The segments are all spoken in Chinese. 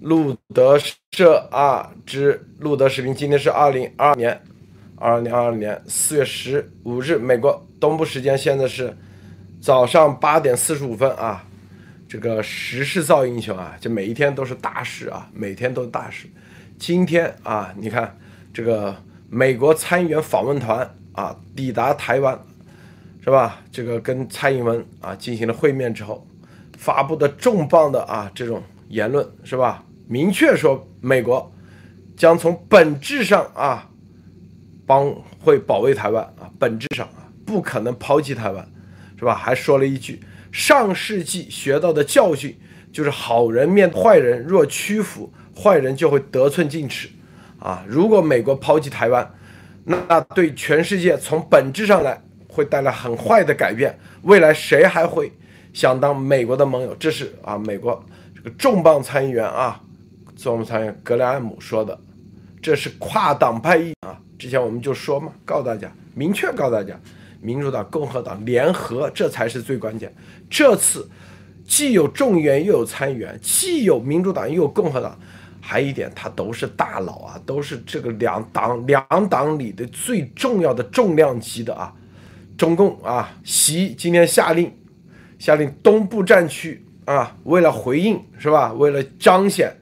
路德社啊之路德视频，今天是二零二二年二零二二年四月十五日，美国东部时间现在是早上八点四十五分啊。这个时势造英雄啊，就每一天都是大事啊，每天都大事。今天啊，你看这个美国参议员访问团啊抵达台湾，是吧？这个跟蔡英文啊进行了会面之后，发布的重磅的啊这种言论，是吧？明确说美国将从本质上啊帮会保卫台湾啊，本质上啊不可能抛弃台湾，是吧？还说了一句。上世纪学到的教训就是：好人面坏人若屈服，坏人就会得寸进尺。啊，如果美国抛弃台湾，那对全世界从本质上来会带来很坏的改变。未来谁还会想当美国的盟友？这是啊，美国这个重磅参议员啊，是我们参议员格雷厄姆说的。这是跨党派议啊。之前我们就说嘛，告诉大家，明确告诉大家。民主党、共和党联合，这才是最关键。这次既有众议员，又有参议员，既有民主党，又有共和党，还有一点，他都是大佬啊，都是这个两党两党里的最重要的重量级的啊。中共啊，习今天下令，下令东部战区啊，为了回应是吧？为了彰显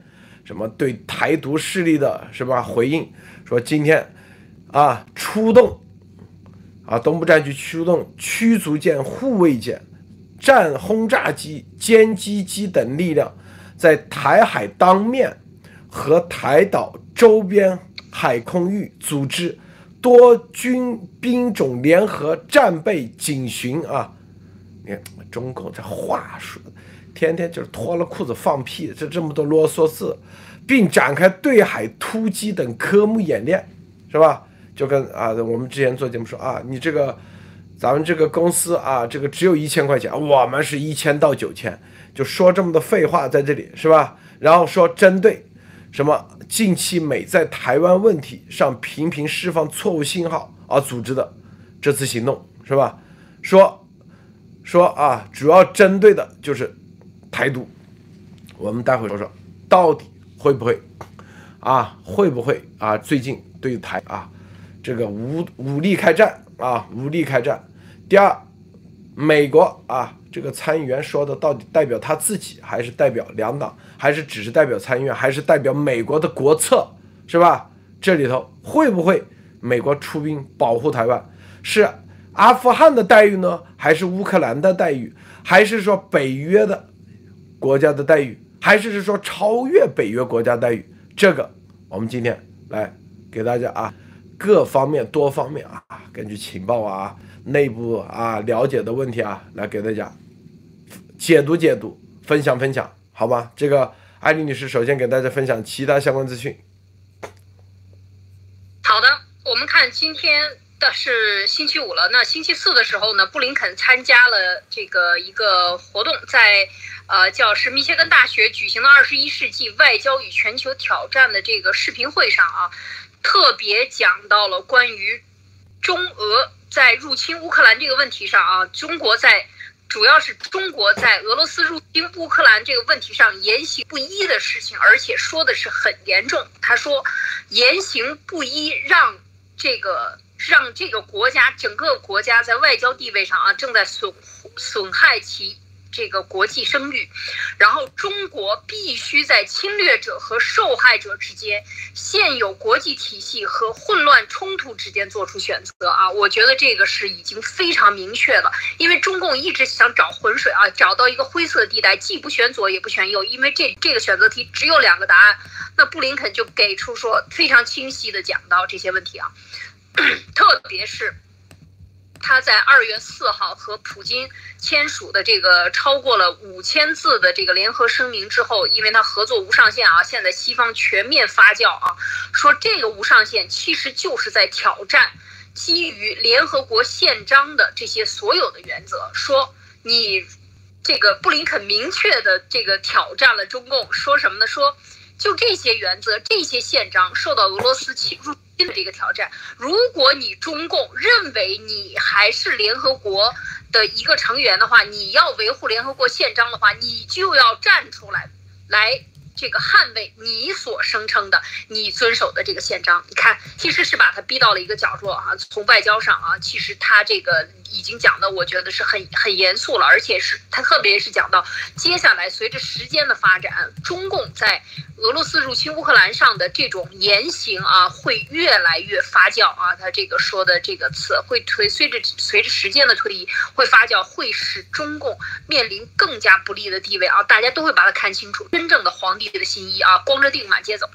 什么对台独势力的是吧？回应说今天啊，出动。啊，东部战区出动驱逐舰、护卫舰、战轰炸机、歼击机等力量，在台海当面和台岛周边海空域组织多军兵种联合战备警巡啊！你看中共这话说，天天就是脱了裤子放屁，这这么多啰嗦字，并展开对海突击等科目演练，是吧？就跟啊，我们之前做节目说啊，你这个，咱们这个公司啊，这个只有一千块钱，我们是一千到九千，就说这么多废话在这里是吧？然后说针对什么近期美在台湾问题上频频释放错误信号而组织的这次行动是吧？说说啊，主要针对的就是台独。我们待会说说到底会不会啊？会不会啊？最近对台啊？这个武武力开战啊，武力开战。第二，美国啊，这个参议员说的到底代表他自己，还是代表两党，还是只是代表参议院，还是代表美国的国策，是吧？这里头会不会美国出兵保护台湾？是阿富汗的待遇呢，还是乌克兰的待遇，还是说北约的国家的待遇，还是是说超越北约国家待遇？这个我们今天来给大家啊。各方面、多方面啊，根据情报啊、内部啊了解的问题啊，来给大家解读解读、分享分享，好吗？这个艾丽女士首先给大家分享其他相关资讯。好的，我们看今天的是星期五了，那星期四的时候呢，布林肯参加了这个一个活动，在呃叫是密歇根大学举行的二十一世纪外交与全球挑战的这个视频会上啊。特别讲到了关于中俄在入侵乌克兰这个问题上啊，中国在主要是中国在俄罗斯入侵乌克兰这个问题上言行不一的事情，而且说的是很严重。他说，言行不一让这个让这个国家整个国家在外交地位上啊正在损损害其。这个国际声誉，然后中国必须在侵略者和受害者之间、现有国际体系和混乱冲突之间做出选择啊！我觉得这个是已经非常明确了，因为中共一直想找浑水啊，找到一个灰色地带，既不选左也不选右，因为这这个选择题只有两个答案。那布林肯就给出说非常清晰的讲到这些问题啊，特别是。他在二月四号和普京签署的这个超过了五千字的这个联合声明之后，因为他合作无上限啊，现在西方全面发酵啊，说这个无上限其实就是在挑战基于联合国宪章的这些所有的原则。说你这个布林肯明确的这个挑战了中共，说什么呢？说就这些原则、这些宪章受到俄罗斯侵入。新的这个挑战，如果你中共认为你还是联合国的一个成员的话，你要维护联合国宪章的话，你就要站出来，来这个捍卫你所声称的、你遵守的这个宪章。你看，其实是把他逼到了一个角落啊。从外交上啊，其实他这个已经讲的，我觉得是很很严肃了，而且是他特别是讲到接下来随着时间的发展，中共在俄罗斯入侵乌克兰上的这种言行啊，会越来越发酵啊。他这个说的这个词会推随着随着时间的推移会发酵，会使中共面临更加不利的地位啊。大家都会把它看清楚，真正的皇帝的新衣啊，光着腚满街走，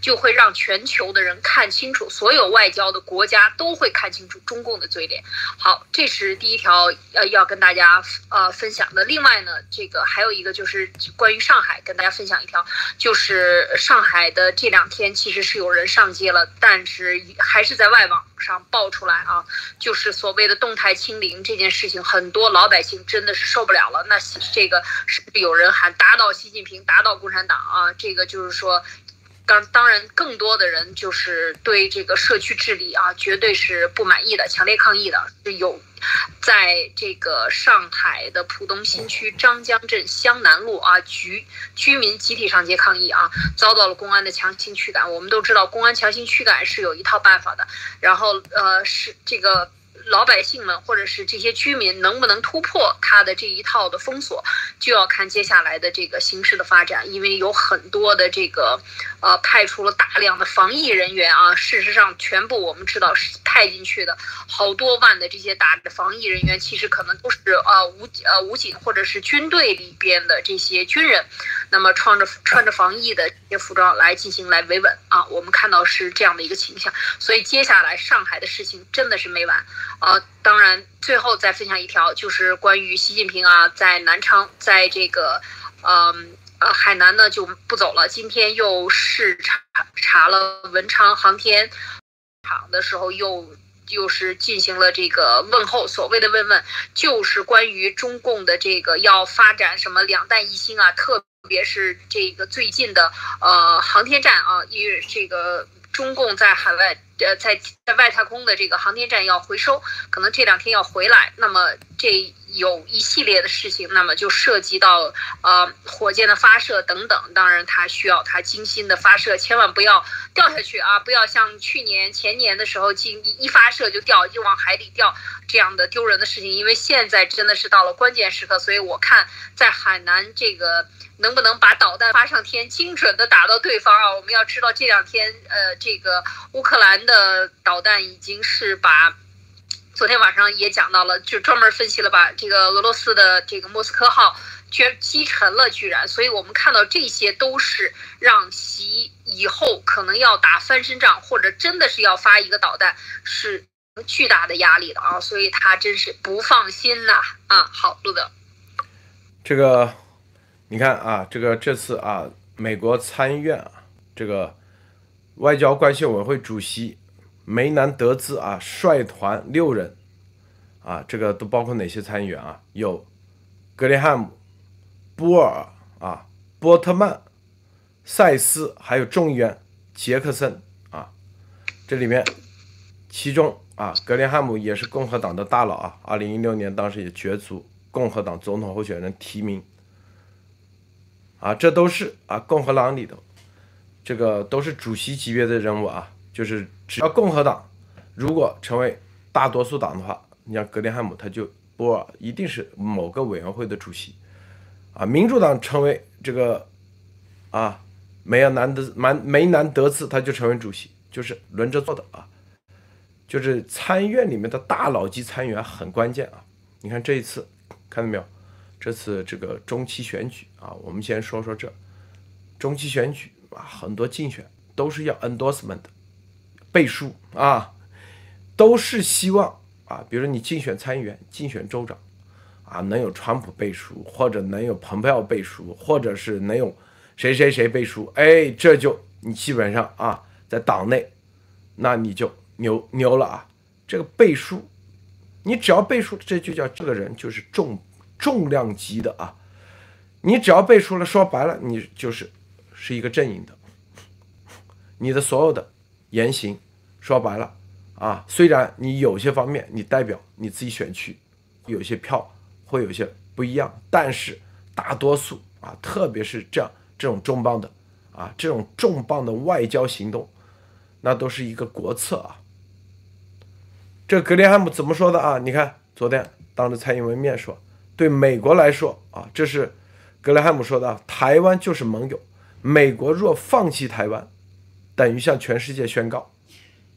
就会让全球的人看清楚，所有外交的国家都会看清楚中共的嘴脸。好，这是第一条要要跟大家呃分享的。另外呢，这个还有一个就是关于上海，跟大家分享一条，就是上海的这两天其实是有人上街了，但是还是在外网上爆出来啊，就是所谓的动态清零这件事情，很多老百姓真的是受不了了。那这个是有人喊打倒习近平，打倒共产党啊，这个就是说。当当然，更多的人就是对这个社区治理啊，绝对是不满意的，强烈抗议的。有，在这个上海的浦东新区张江镇湘南路啊，居居民集体上街抗议啊，遭到了公安的强行驱赶。我们都知道，公安强行驱赶是有一套办法的。然后，呃，是这个。老百姓们或者是这些居民能不能突破他的这一套的封锁，就要看接下来的这个形势的发展。因为有很多的这个，呃，派出了大量的防疫人员啊。事实上，全部我们知道是派进去的好多万的这些大的防疫人员，其实可能都是呃武呃武警或者是军队里边的这些军人。那么穿着穿着防疫的这些服装来进行来维稳啊，我们看到是这样的一个倾向，所以接下来上海的事情真的是没完啊。当然，最后再分享一条，就是关于习近平啊，在南昌，在这个，嗯呃海南呢就不走了，今天又视察查了文昌航天场的时候，又又是进行了这个问候，所谓的问问，就是关于中共的这个要发展什么两弹一星啊，特别是这个最近的呃航天站啊，因为这个中共在海外呃在在外太空的这个航天站要回收，可能这两天要回来。那么这有一系列的事情，那么就涉及到呃火箭的发射等等。当然，它需要它精心的发射，千万不要掉下去啊！不要像去年前年的时候，进一发射就掉，就往海里掉这样的丢人的事情。因为现在真的是到了关键时刻，所以我看在海南这个。能不能把导弹发上天，精准的打到对方啊？我们要知道这两天，呃，这个乌克兰的导弹已经是把，昨天晚上也讲到了，就专门分析了把这个俄罗斯的这个莫斯科号居然击沉了，居然。所以我们看到这些都是让习以后可能要打翻身仗，或者真的是要发一个导弹，是巨大的压力的啊！所以他真是不放心呐啊！好，路德，这个。你看啊，这个这次啊，美国参议院啊，这个外交关系委员会主席梅南德兹啊，率团六人啊，这个都包括哪些参议员啊？有格林汉姆、波尔啊、波特曼、塞斯，还有众议员杰克森啊。这里面，其中啊，格林汉姆也是共和党的大佬啊，二零一六年当时也角逐共和党总统候选人提名。啊，这都是啊，共和党里头，这个都是主席级别的人物啊。就是只要共和党如果成为大多数党的话，你像格林汉姆，他就波尔一定是某个委员会的主席啊。民主党成为这个啊，梅尔南德梅梅南德兹，他就成为主席，就是轮着做的啊。就是参议院里面的大佬级参议员很关键啊。你看这一次，看到没有？这次这个中期选举啊，我们先说说这中期选举啊，很多竞选都是要 endorsement 背书啊，都是希望啊，比如说你竞选参议员、竞选州长啊，能有川普背书，或者能有蓬佩奥背书，或者是能有谁谁谁背书，哎，这就你基本上啊，在党内那你就牛牛了啊。这个背书，你只要背书，这就叫这个人就是重。重量级的啊，你只要背出了，说白了，你就是是一个阵营的。你的所有的言行，说白了啊，虽然你有些方面你代表你自己选区，有些票会有些不一样，但是大多数啊，特别是这样这种重磅的啊，这种重磅的外交行动，那都是一个国策啊。这格林汉姆怎么说的啊？你看，昨天当着蔡英文面说，对美国来说啊，这是格雷汉姆说的，台湾就是盟友，美国若放弃台湾，等于向全世界宣告，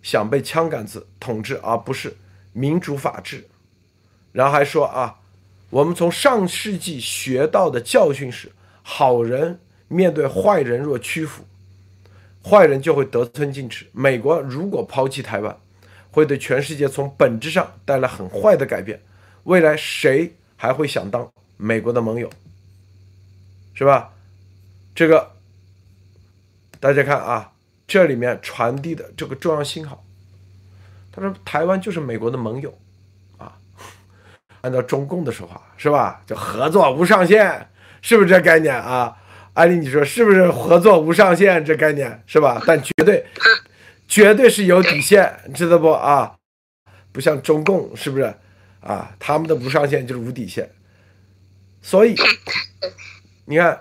想被枪杆子统治，而不是民主法治。然后还说啊，我们从上世纪学到的教训是，好人面对坏人若屈服，坏人就会得寸进尺。美国如果抛弃台湾，会对全世界从本质上带来很坏的改变。未来谁还会想当美国的盟友？是吧？这个大家看啊，这里面传递的这个重要信号，他说台湾就是美国的盟友啊。按照中共的说法，是吧？叫合作无上限，是不是这概念啊？安利，你说是不是合作无上限这概念是吧？但绝对。绝对是有底线，知道不啊？不像中共，是不是啊？他们的无上限就是无底线。所以，你看，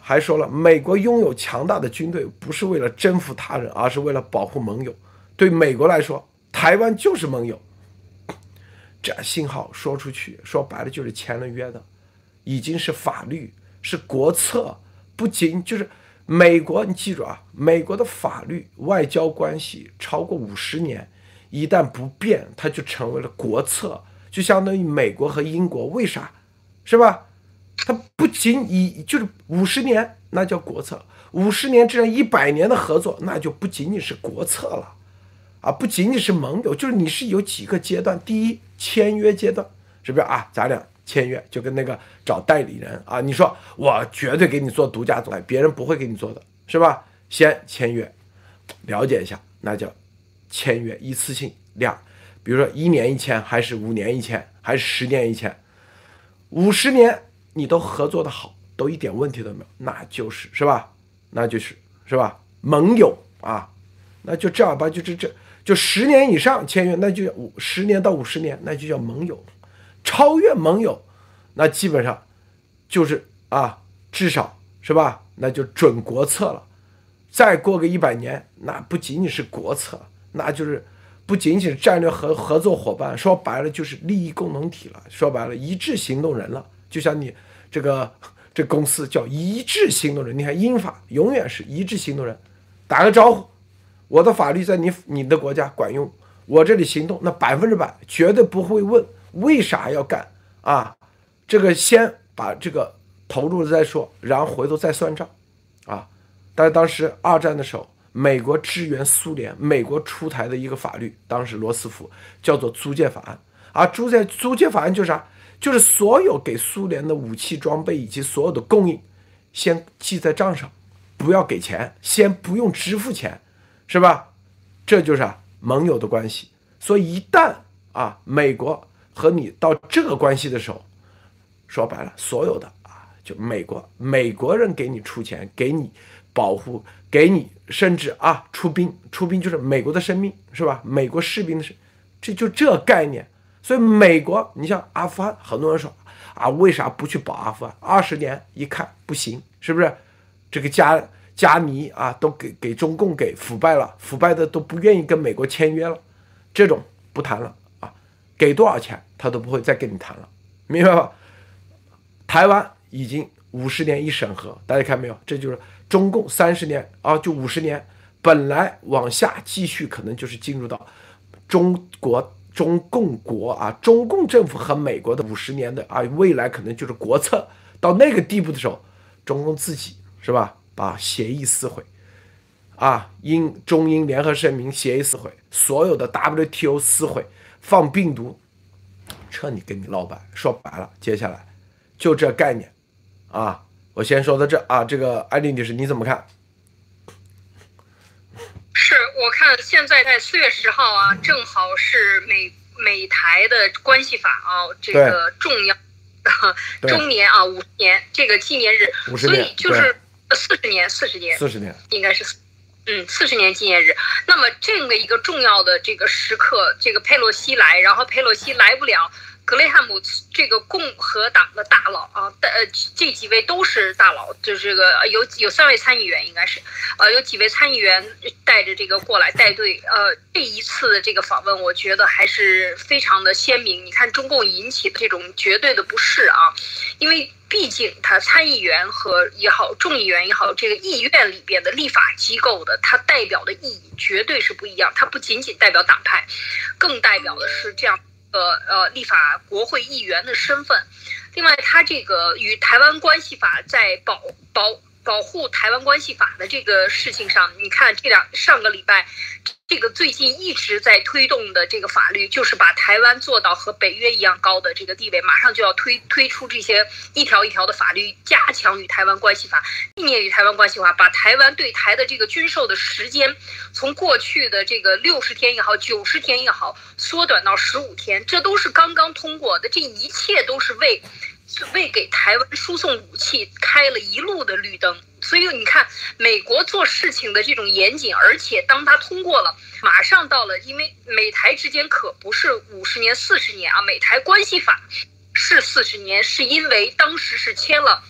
还说了，美国拥有强大的军队，不是为了征服他人，而是为了保护盟友。对美国来说，台湾就是盟友。这信号说出去，说白了就是签了约的，已经是法律，是国策，不仅就是。美国，你记住啊，美国的法律、外交关系超过五十年，一旦不变，它就成为了国策，就相当于美国和英国，为啥？是吧？它不仅以就是五十年，那叫国策；五十年这样一百年的合作，那就不仅仅是国策了，啊，不仅仅是盟友，就是你是有几个阶段，第一，签约阶段，是不是啊？咱俩。签约就跟那个找代理人啊，你说我绝对给你做独家总代，别人不会给你做的，是吧？先签约，了解一下，那叫签约一次性量，比如说一年一签，还是五年一签，还是十年一签，五十年你都合作的好，都一点问题都没有，那就是是吧？那就是是吧？盟友啊，那就正儿八经就这就十年以上签约，那就五十年到五十年，那就叫盟友。超越盟友，那基本上就是啊，至少是吧？那就准国策了。再过个一百年，那不仅仅是国策，那就是不仅仅是战略合合作伙伴，说白了就是利益共同体了。说白了，一致行动人了。就像你这个这公司叫一致行动人，你看英法永远是一致行动人，打个招呼，我的法律在你你的国家管用，我这里行动那百分之百绝对不会问。为啥要干啊？这个先把这个投入了再说，然后回头再算账，啊！但是当时二战的时候，美国支援苏联，美国出台的一个法律，当时罗斯福叫做租借法案，啊，租借租借法案就是啥？就是所有给苏联的武器装备以及所有的供应，先记在账上，不要给钱，先不用支付钱，是吧？这就是盟友的关系。所以一旦啊美国。和你到这个关系的时候，说白了，所有的啊，就美国美国人给你出钱，给你保护，给你甚至啊出兵，出兵就是美国的生命，是吧？美国士兵的生，这就这概念。所以美国，你像阿富汗，很多人说啊，为啥不去保阿富汗？二十年一看不行，是不是？这个加加尼啊，都给给中共给腐败了，腐败的都不愿意跟美国签约了，这种不谈了啊。给多少钱，他都不会再跟你谈了，明白吧？台湾已经五十年一审核，大家看没有？这就是中共三十年啊，就五十年，本来往下继续可能就是进入到中国中共国啊，中共政府和美国的五十年的啊，未来可能就是国策到那个地步的时候，中共自己是吧？把协议撕毁啊，英中英联合声明协议撕毁，所有的 WTO 撕毁。放病毒，彻底跟你老板说白了。接下来就这概念啊，我先说到这啊。这个艾丽女士你怎么看？是我看现在在四月十号啊，正好是美美台的关系法啊，这个重要周年啊，五十年这个纪念日，所以就是四十年，四十年，四十年应该是。嗯，四十年纪念日，那么这么一个重要的这个时刻，这个佩洛西来，然后佩洛西来不了，格雷汉姆这个共和党的大佬啊，呃，这几位都是大佬，就是这个有有三位参议员应该是，呃，有几位参议员带着这个过来带队，呃，这一次的这个访问，我觉得还是非常的鲜明。你看中共引起的这种绝对的不适啊，因为。毕竟，他参议员和也好，众议员也好，这个议院里边的立法机构的，它代表的意义绝对是不一样。它不仅仅代表党派，更代表的是这样呃呃立法国会议员的身份。另外，他这个与台湾关系法在保保保护台湾关系法的这个事情上，你看这两上个礼拜。这个最近一直在推动的这个法律，就是把台湾做到和北约一样高的这个地位，马上就要推推出这些一条一条的法律，加强与台湾关系法，避免与台湾关系法，把台湾对台的这个军售的时间，从过去的这个六十天也好，九十天也好，缩短到十五天，这都是刚刚通过的，这一切都是为。为给台湾输送武器开了一路的绿灯，所以你看美国做事情的这种严谨，而且当他通过了，马上到了，因为美台之间可不是五十年、四十年啊，美台关系法是四十年，是因为当时是签了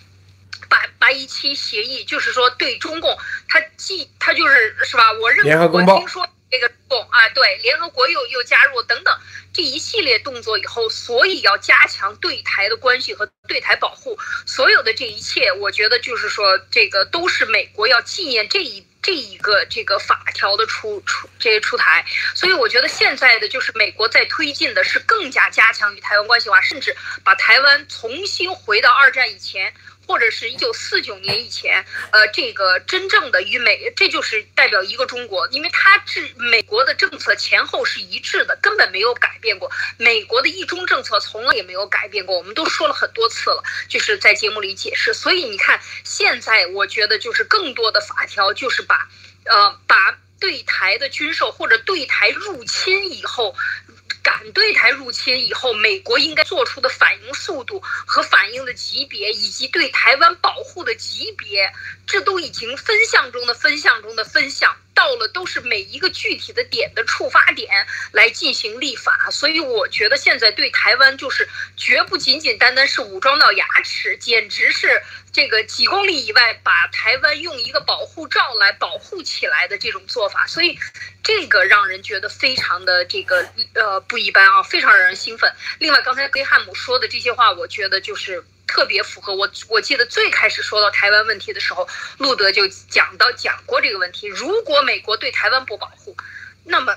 八八一七协议，就是说对中共，他既他就是是吧？我认为我听说。这个共啊，对，联合国又又加入等等这一系列动作以后，所以要加强对台的关系和对台保护，所有的这一切，我觉得就是说，这个都是美国要纪念这一这一个这个法条的出出这些出台，所以我觉得现在的就是美国在推进的是更加加强与台湾关系化，甚至把台湾重新回到二战以前。或者是一九四九年以前，呃，这个真正的与美，这就是代表一个中国，因为它制美国的政策前后是一致的，根本没有改变过。美国的一中政策从来也没有改变过，我们都说了很多次了，就是在节目里解释。所以你看，现在我觉得就是更多的法条就是把，呃，把对台的军售或者对台入侵以后。敢对台入侵以后，美国应该做出的反应速度和反应的级别，以及对台湾保护的级别，这都已经分项中的分项中的分项，到了都是每一个具体的点的触发点来进行立法。所以我觉得现在对台湾就是绝不仅仅单单是武装到牙齿，简直是。这个几公里以外，把台湾用一个保护罩来保护起来的这种做法，所以这个让人觉得非常的这个呃不一般啊，非常让人兴奋。另外，刚才贝汉姆说的这些话，我觉得就是特别符合我。我记得最开始说到台湾问题的时候，路德就讲到讲过这个问题：如果美国对台湾不保护，那么。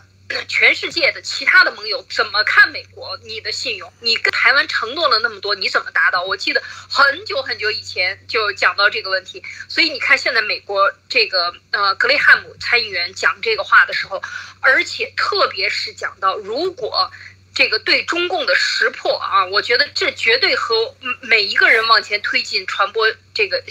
全世界的其他的盟友怎么看美国？你的信用，你跟台湾承诺了那么多，你怎么达到？我记得很久很久以前就讲到这个问题，所以你看现在美国这个呃格雷汉姆参议员讲这个话的时候，而且特别是讲到如果这个对中共的识破啊，我觉得这绝对和每一个人往前推进传播这个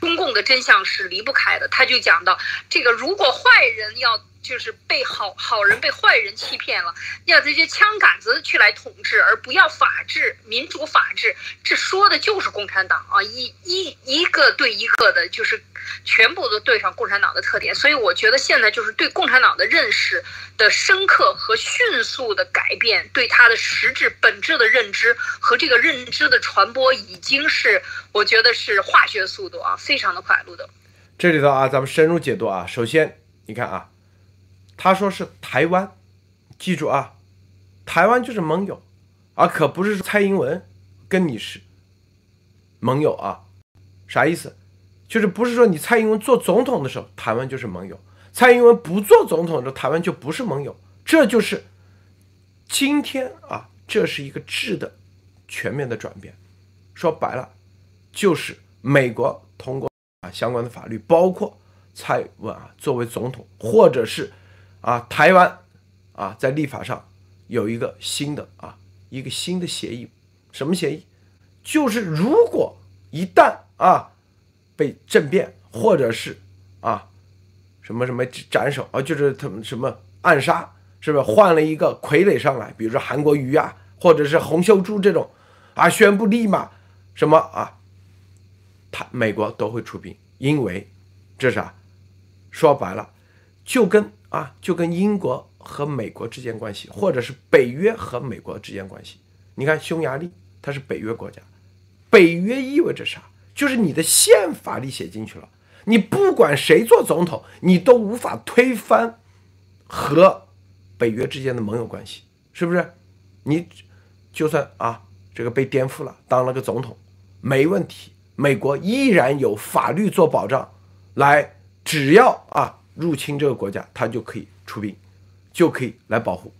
中共的真相是离不开的。他就讲到这个，如果坏人要。就是被好好人被坏人欺骗了，要这些枪杆子去来统治，而不要法治、民主法治，这说的就是共产党啊！一一一个对一个的，就是全部都对上共产党的特点。所以我觉得现在就是对共产党的认识的深刻和迅速的改变，对它的实质本质的认知和这个认知的传播，已经是我觉得是化学速度啊，非常的快，路的。这里头啊，咱们深入解读啊，首先你看啊。他说是台湾，记住啊，台湾就是盟友，啊可不是蔡英文跟你是盟友啊，啥意思？就是不是说你蔡英文做总统的时候，台湾就是盟友，蔡英文不做总统的时候，台湾就不是盟友，这就是今天啊，这是一个质的全面的转变。说白了，就是美国通过啊相关的法律，包括蔡英文啊作为总统，或者是。啊，台湾啊，在立法上有一个新的啊，一个新的协议，什么协议？就是如果一旦啊被政变，或者是啊什么什么斩首啊，就是他们什么暗杀，是不是换了一个傀儡上来？比如说韩国瑜啊，或者是洪秀柱这种啊，宣布立马什么啊，他美国都会出兵，因为这啥？说白了，就跟。啊，就跟英国和美国之间关系，或者是北约和美国之间关系，你看匈牙利，它是北约国家，北约意味着啥？就是你的宪法里写进去了，你不管谁做总统，你都无法推翻和北约之间的盟友关系，是不是？你就算啊，这个被颠覆了，当了个总统，没问题，美国依然有法律做保障，来，只要啊入侵这个国家，他就可以出兵，就可以来保护，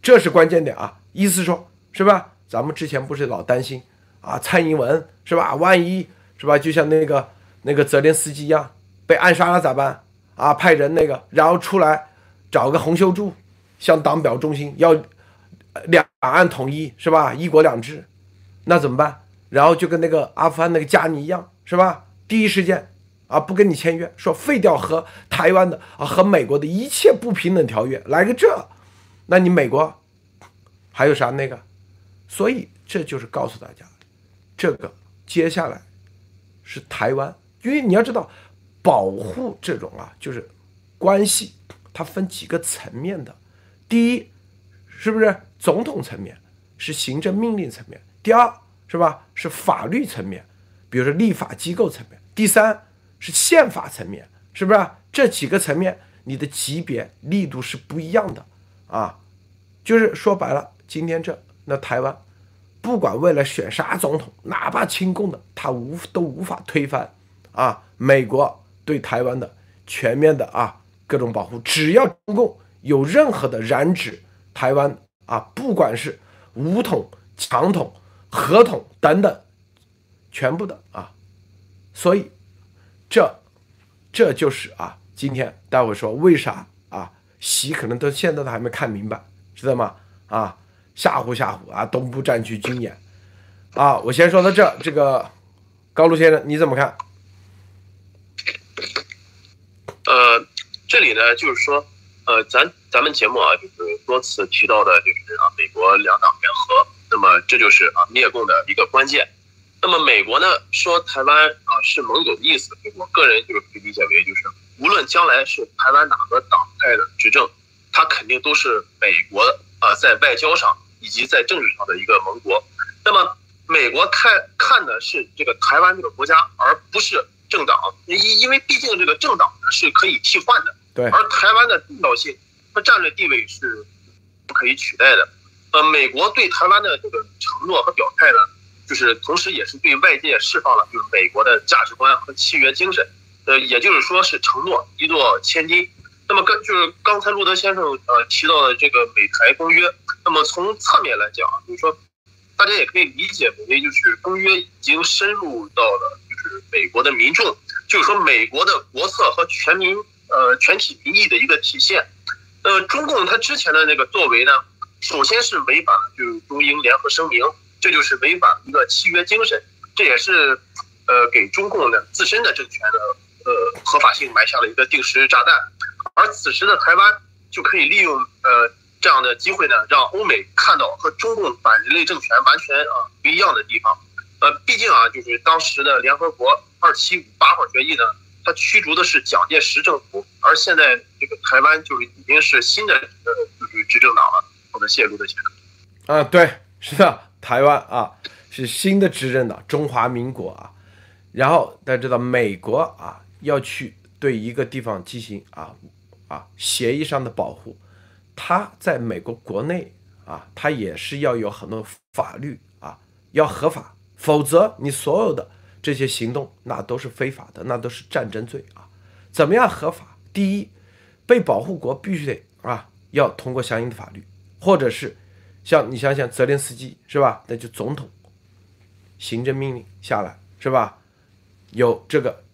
这是关键点啊。意思说，是吧？咱们之前不是老担心啊，蔡英文是吧？万一。是吧？就像那个那个泽连斯基一样，被暗杀了咋办？啊，派人那个，然后出来找个洪秀柱，向党表忠心，要两岸统一，是吧？一国两制，那怎么办？然后就跟那个阿富汗那个加尼一样，是吧？第一时间啊，不跟你签约，说废掉和台湾的啊和美国的一切不平等条约，来个这，那你美国还有啥那个？所以这就是告诉大家，这个接下来。是台湾，因为你要知道，保护这种啊，就是关系，它分几个层面的。第一，是不是总统层面，是行政命令层面；第二，是吧，是法律层面，比如说立法机构层面；第三，是宪法层面，是不是？这几个层面，你的级别力度是不一样的啊。就是说白了，今天这那台湾。不管未来选啥总统，哪怕亲共的，他无都无法推翻啊！美国对台湾的全面的啊各种保护，只要中共有任何的染指台湾啊，不管是武统、强统、合统等等，全部的啊，所以这这就是啊，今天待会说为啥啊？习可能到现在都还没看明白，知道吗？啊！吓唬吓唬啊！东部战区军演啊！我先说到这，这个高卢先生你怎么看？呃，这里呢就是说，呃，咱咱们节目啊，就是多次提到的，就是啊，美国两党联合，那么这就是啊灭共的一个关键。那么美国呢说台湾啊是盟友的意思，我个人就是可以理解为，就是无论将来是台湾哪个党派的执政，它肯定都是美国啊在外交上。以及在政治上的一个盟国，那么美国看看的是这个台湾这个国家，而不是政党，因因为毕竟这个政党呢是可以替换的，对，而台湾的重要性和战略地位是不可以取代的。呃，美国对台湾的这个承诺和表态呢，就是同时也是对外界释放了就是美国的价值观和契约精神，呃，也就是说是承诺一诺千金。那么跟就是刚才路德先生呃提到的这个美台公约。那么从侧面来讲，就是说，大家也可以理解为，就是公约已经深入到了就是美国的民众，就是说美国的国策和全民呃全体民意的一个体现。呃，中共他之前的那个作为呢，首先是违反了就是中英联合声明，这就是违反一个契约精神，这也是呃给中共的自身的政权的呃合法性埋下了一个定时炸弹。而此时的台湾就可以利用呃。这样的机会呢，让欧美看到和中共反人类政权完全啊不一样的地方。呃，毕竟啊，就是当时的联合国二七五八号决议呢，它驱逐的是蒋介石政府，而现在这个台湾就是已经是新的呃就是执政党了。我们谢路的钱。啊，对，是的，台湾啊是新的执政党，中华民国啊。然后大家知道，美国啊要去对一个地方进行啊啊协议上的保护。他在美国国内啊，他也是要有很多法律啊，要合法，否则你所有的这些行动那都是非法的，那都是战争罪啊。怎么样合法？第一，被保护国必须得啊，要通过相应的法律，或者是像你想想泽连斯基是吧？那就总统行政命令下来是吧？有这个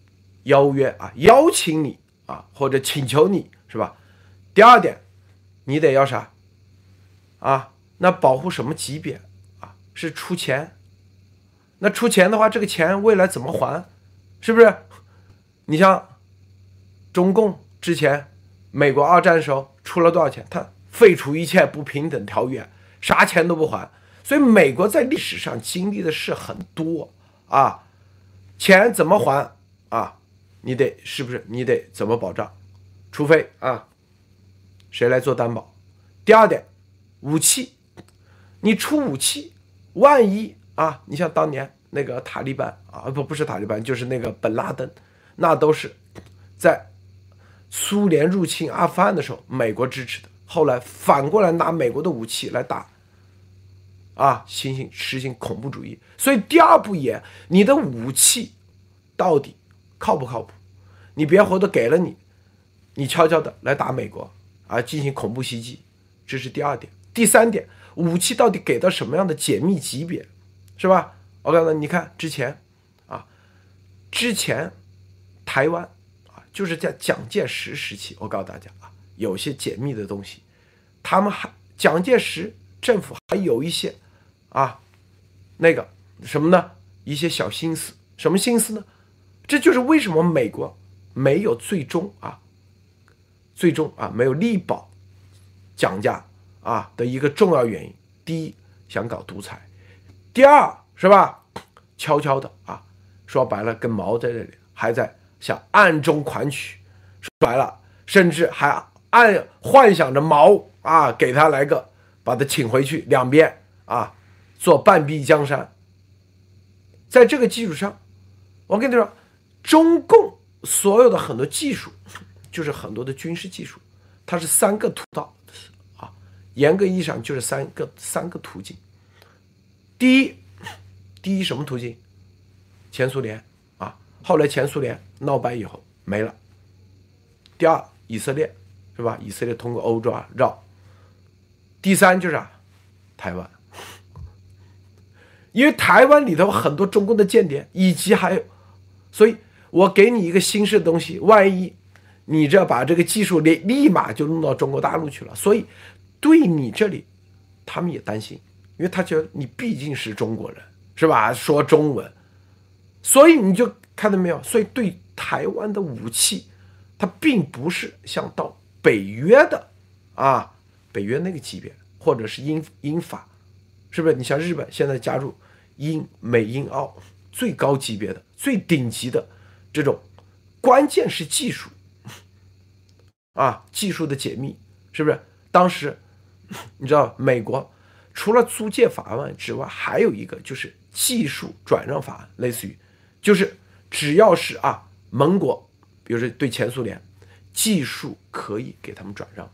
邀约啊，邀请你啊，或者请求你是吧？第二点。你得要啥？啊，那保护什么级别啊？是出钱？那出钱的话，这个钱未来怎么还？是不是？你像中共之前，美国二战的时候出了多少钱？他废除一切不平等条约，啥钱都不还。所以美国在历史上经历的事很多啊，钱怎么还啊？你得是不是？你得怎么保障？除非啊。谁来做担保？第二点，武器，你出武器万一啊，你像当年那个塔利班啊，不不是塔利班，就是那个本拉登，那都是在苏联入侵阿富汗的时候，美国支持的。后来反过来拿美国的武器来打啊，行行实行恐怖主义。所以第二步也，你的武器到底靠不靠谱？你别回头给了你，你悄悄的来打美国啊，进行恐怖袭击，这是第二点。第三点，武器到底给到什么样的解密级别，是吧？我告诉，你看之前啊，之前台湾啊，就是在蒋介石时期，我告诉大家啊，有些解密的东西，他们还蒋介石政府还有一些啊，那个什么呢？一些小心思，什么心思呢？这就是为什么美国没有最终啊，最终啊没有力保讲价。啊的一个重要原因，第一想搞独裁，第二是吧？悄悄的啊，说白了跟毛在这里还在想暗中款曲，说白了，甚至还暗幻想着毛啊给他来个把他请回去，两边啊做半壁江山。在这个基础上，我跟你说，中共所有的很多技术，就是很多的军事技术，它是三个通道啊。严格意义上就是三个三个途径。第一，第一什么途径？前苏联啊，后来前苏联闹掰以后没了。第二，以色列是吧？以色列通过欧洲啊绕。第三就是，台湾，因为台湾里头很多中共的间谍，以及还有，所以我给你一个新式的东西，万一你这把这个技术立立马就弄到中国大陆去了，所以。对你这里，他们也担心，因为他觉得你毕竟是中国人，是吧？说中文，所以你就看到没有？所以对台湾的武器，它并不是像到北约的啊，北约那个级别，或者是英英法，是不是？你像日本现在加入英美英澳最高级别的、最顶级的这种，关键是技术啊，技术的解密，是不是？当时。你知道美国除了租借法案之外，还有一个就是技术转让法案，类似于就是只要是啊盟国，比如说对前苏联，技术可以给他们转让，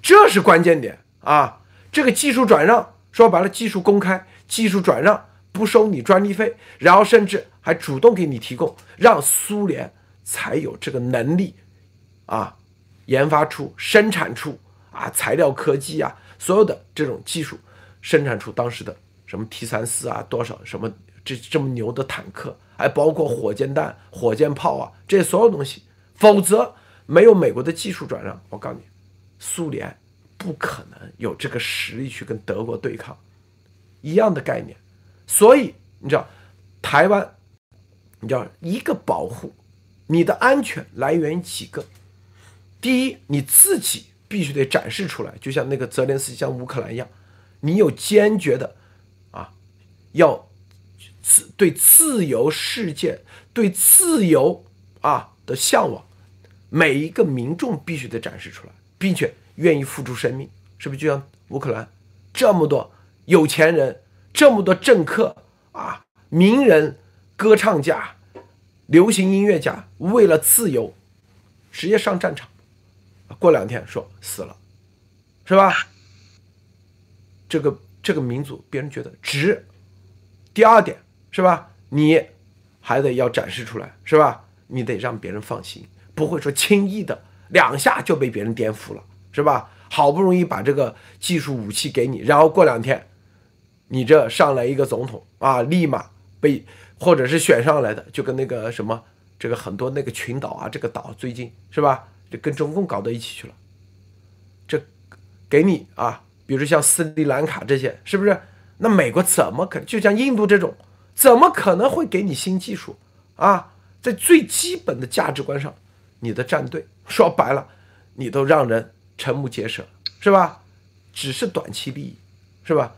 这是关键点啊。这个技术转让说白了，技术公开，技术转让不收你专利费，然后甚至还主动给你提供，让苏联才有这个能力啊研发出、生产出。啊，材料科技啊，所有的这种技术，生产出当时的什么 T 三四啊，多少什么这这么牛的坦克，还包括火箭弹、火箭炮啊，这些所有东西，否则没有美国的技术转让，我告诉你，苏联不可能有这个实力去跟德国对抗，一样的概念。所以你知道，台湾，你知道一个保护你的安全来源于几个，第一，你自己。必须得展示出来，就像那个泽连斯基像乌克兰一样，你有坚决的啊，要自对自由世界、对自由啊的向往，每一个民众必须得展示出来，并且愿意付出生命，是不是？就像乌克兰这么多有钱人、这么多政客啊、名人、歌唱家、流行音乐家，为了自由，直接上战场。过两天说死了，是吧？这个这个民族，别人觉得值。第二点是吧？你还得要展示出来，是吧？你得让别人放心，不会说轻易的两下就被别人颠覆了，是吧？好不容易把这个技术武器给你，然后过两天，你这上来一个总统啊，立马被或者是选上来的，就跟那个什么这个很多那个群岛啊，这个岛最近是吧？就跟中共搞到一起去了，这给你啊，比如像斯里兰卡这些，是不是？那美国怎么可能？就像印度这种，怎么可能会给你新技术啊？在最基本的价值观上，你的战队说白了，你都让人瞠目结舌，是吧？只是短期利益，是吧？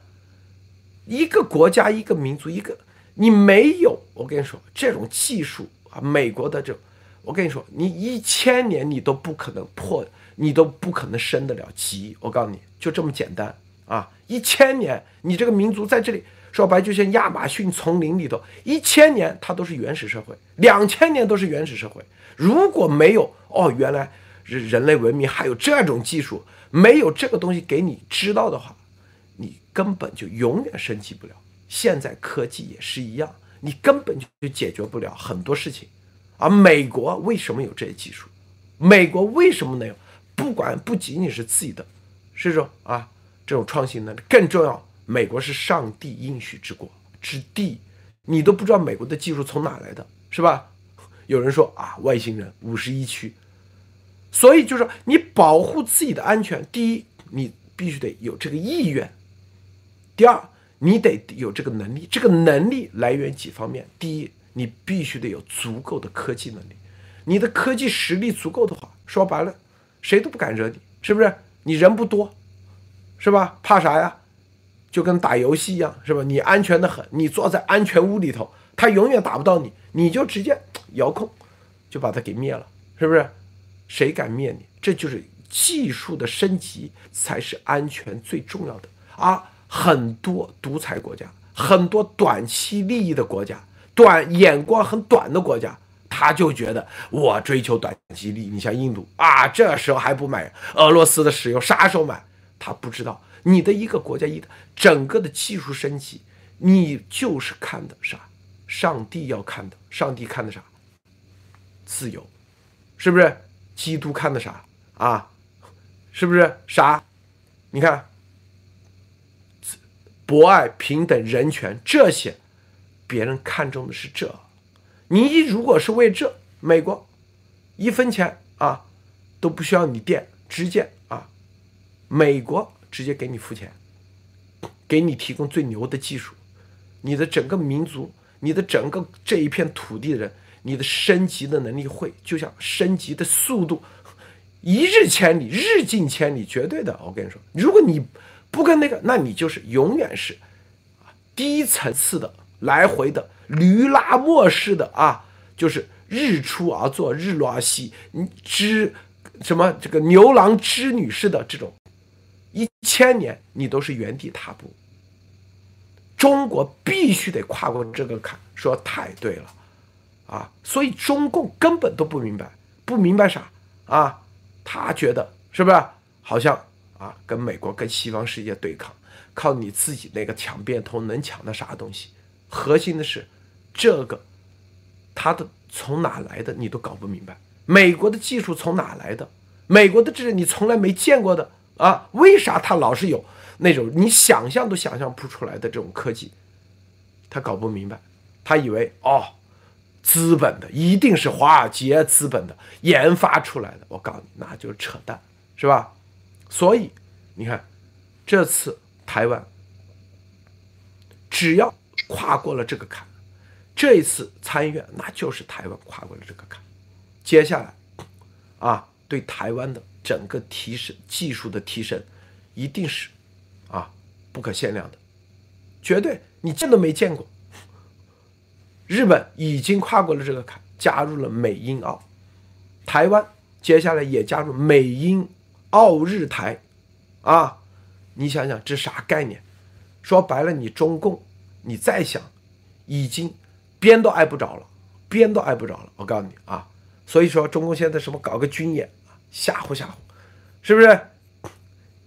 一个国家、一个民族、一个你没有，我跟你说，这种技术啊，美国的这。我跟你说，你一千年你都不可能破，你都不可能升得了级。我告诉你，就这么简单啊！一千年，你这个民族在这里说白就像亚马逊丛林里头，一千年它都是原始社会，两千年都是原始社会。如果没有哦，原来人人类文明还有这种技术，没有这个东西给你知道的话，根本就永远升级不了。现在科技也是一样，你根本就解决不了很多事情。而美国为什么有这些技术？美国为什么能有？不管不仅仅是自己的，是说啊这种创新能力，更重要。美国是上帝应许之国之地，你都不知道美国的技术从哪来的，是吧？有人说啊，外星人五十一区，所以就是说，你保护自己的安全，第一，你必须得有这个意愿；第二，你得有这个能力。这个能力来源几方面：第一，你必须得有足够的科技能力，你的科技实力足够的话，说白了，谁都不敢惹你，是不是？你人不多，是吧？怕啥呀？就跟打游戏一样，是吧？你安全的很，你坐在安全屋里头，他永远打不到你，你就直接遥控，就把他给灭了，是不是？谁敢灭你？这就是技术的升级才是安全最重要的。啊很多独裁国家，很多短期利益的国家，短眼光很短的国家，他就觉得我追求短期利益。你像印度啊，这时候还不买俄罗斯的石油，啥时候买？他不知道。你的一个国家一的整个的技术升级，你就是看的啥？上帝要看的，上帝看的啥？自由，是不是？基督看的啥啊？是不是啥？你看，博爱、平等、人权这些，别人看重的是这。你如果是为这，美国一分钱啊都不需要你垫，直接啊，美国。直接给你付钱，给你提供最牛的技术，你的整个民族，你的整个这一片土地的人，你的升级的能力会就像升级的速度，一日千里，日进千里，绝对的。我跟你说，如果你不跟那个，那你就是永远是啊低层次的来回的驴拉磨式的啊，就是日出而作，日落而息，你织什么这个牛郎织女式的这种。一千年你都是原地踏步，中国必须得跨过这个坎，说太对了，啊，所以中共根本都不明白，不明白啥啊？他觉得是不是好像啊，跟美国跟西方世界对抗，靠你自己那个抢变通能抢到啥东西？核心的是这个，他的从哪来的你都搞不明白，美国的技术从哪来的？美国的这是你从来没见过的。啊，为啥他老是有那种你想象都想象不出来的这种科技？他搞不明白，他以为哦，资本的一定是华尔街资本的研发出来的。我告诉你，那就是扯淡，是吧？所以你看，这次台湾只要跨过了这个坎，这一次参议院那就是台湾跨过了这个坎。接下来啊，对台湾的。整个提升技术的提升，一定是啊不可限量的，绝对你见都没见过。日本已经跨过了这个坎，加入了美英澳，台湾接下来也加入美英澳日台，啊，你想想这啥概念？说白了，你中共你再想，已经边都挨不着了，边都挨不着了。我告诉你啊，所以说中共现在什么搞个军演。吓唬吓唬，是不是？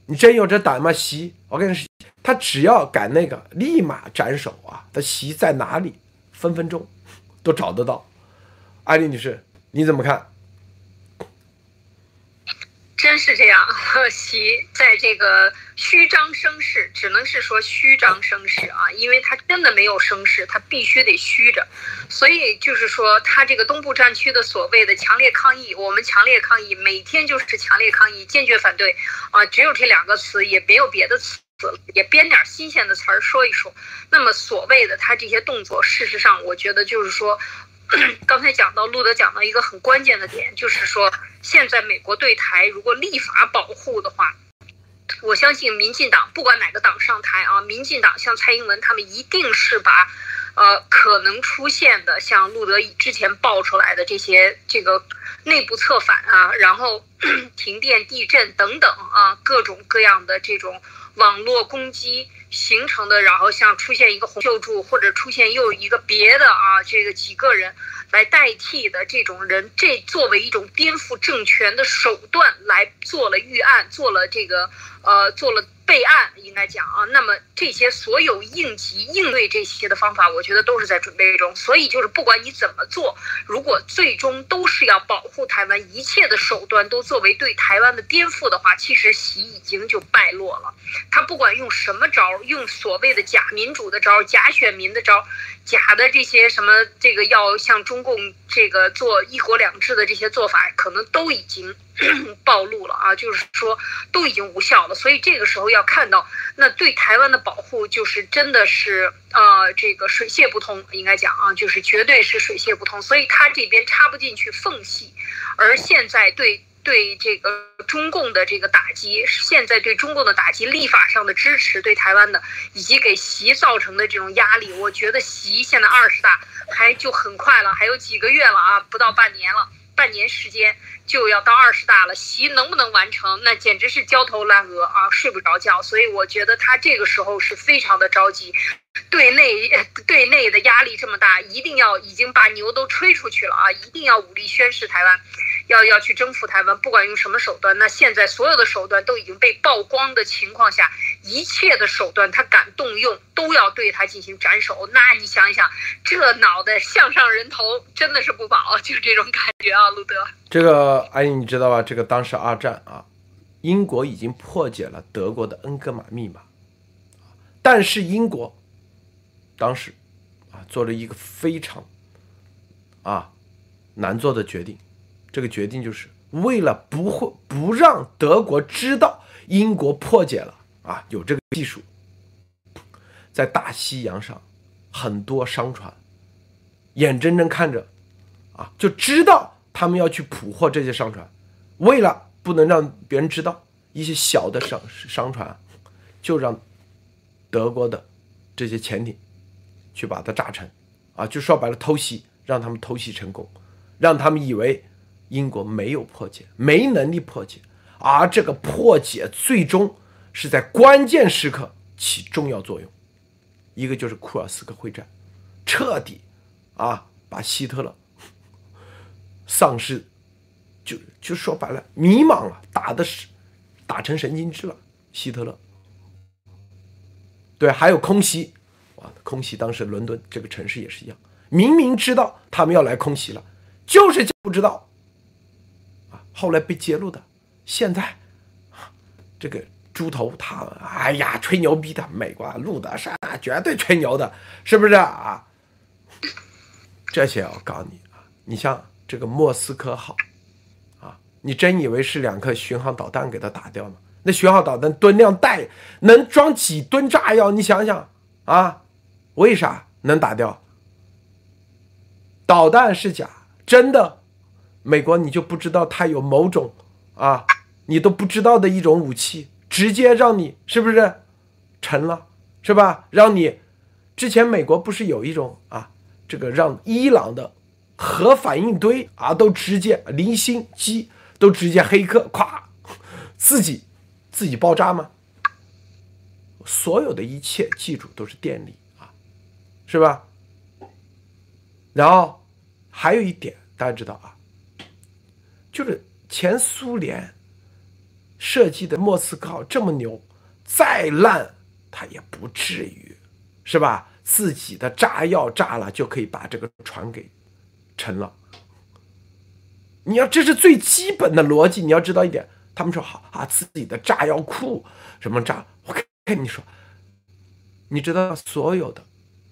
你真有这胆吗？习，我跟你说，他只要敢那个，立马斩首啊！他习在哪里，分分钟都找得到。艾丽女士，你怎么看？真是这样，习在这个虚张声势，只能是说虚张声势啊，因为他真的没有声势，他必须得虚着，所以就是说他这个东部战区的所谓的强烈抗议，我们强烈抗议，每天就是强烈抗议，坚决反对啊，只有这两个词，也没有别的词，也编点新鲜的词儿说一说。那么所谓的他这些动作，事实上我觉得就是说。刚才讲到路德讲到一个很关键的点，就是说现在美国对台如果立法保护的话，我相信民进党不管哪个党上台啊，民进党像蔡英文他们一定是把，呃可能出现的像路德之前爆出来的这些这个内部策反啊，然后 停电、地震等等啊各种各样的这种网络攻击形成的，然后像出现一个红救助，或者出现又一个别的啊，这个几个人来代替的这种人，这作为一种颠覆政权的手段来做了预案，做了这个呃，做了。备案应该讲啊，那么这些所有应急应对这些的方法，我觉得都是在准备中。所以就是不管你怎么做，如果最终都是要保护台湾，一切的手段都作为对台湾的颠覆的话，其实习已经就败落了。他不管用什么招，用所谓的假民主的招、假选民的招、假的这些什么这个要向中共这个做一国两制的这些做法，可能都已经。暴露了啊，就是说都已经无效了，所以这个时候要看到，那对台湾的保护就是真的是呃这个水泄不通，应该讲啊，就是绝对是水泄不通，所以他这边插不进去缝隙，而现在对对这个中共的这个打击，现在对中共的打击，立法上的支持，对台湾的以及给习造成的这种压力，我觉得习现在二十大还就很快了，还有几个月了啊，不到半年了。半年时间就要到二十大了，习能不能完成？那简直是焦头烂额啊，睡不着觉。所以我觉得他这个时候是非常的着急，对内对内的压力这么大，一定要已经把牛都吹出去了啊，一定要武力宣示台湾。要要去征服台湾，不管用什么手段，那现在所有的手段都已经被曝光的情况下，一切的手段他敢动用，都要对他进行斩首。那你想一想，这脑袋向上人头真的是不保，就这种感觉啊，路德。这个阿姨你知道吧？这个当时二战啊，英国已经破解了德国的恩格玛密码，但是英国当时啊做了一个非常啊难做的决定。这个决定就是为了不会不让德国知道英国破解了啊，有这个技术，在大西洋上很多商船眼睁睁看着啊，就知道他们要去捕获这些商船，为了不能让别人知道一些小的商商船，就让德国的这些潜艇去把它炸沉啊，就说白了偷袭，让他们偷袭成功，让他们以为。英国没有破解，没能力破解，而这个破解最终是在关键时刻起重要作用。一个就是库尔斯克会战，彻底啊把希特勒丧失，就就说白了迷茫了，打的是打成神经质了。希特勒，对，还有空袭，哇，空袭当时伦敦这个城市也是一样，明明知道他们要来空袭了，就是不知道。后来被揭露的，现在这个猪头他，哎呀，吹牛逼的，美国路德山绝对吹牛的，是不是啊？这些我告诉你啊，你像这个莫斯科号，啊，你真以为是两颗巡航导弹给它打掉吗？那巡航导弹吨量大，能装几吨炸药？你想想啊，为啥能打掉？导弹是假，真的。美国，你就不知道它有某种啊，你都不知道的一种武器，直接让你是不是沉了，是吧？让你之前美国不是有一种啊，这个让伊朗的核反应堆啊都直接离心机都直接黑客咵自己自己爆炸吗？所有的一切，记住都是电力啊，是吧？然后还有一点，大家知道啊。就是前苏联设计的莫斯科这么牛，再烂它也不至于，是吧？自己的炸药炸了就可以把这个船给沉了。你要这是最基本的逻辑，你要知道一点。他们说好啊，自己的炸药库什么炸？我跟你说，你知道所有的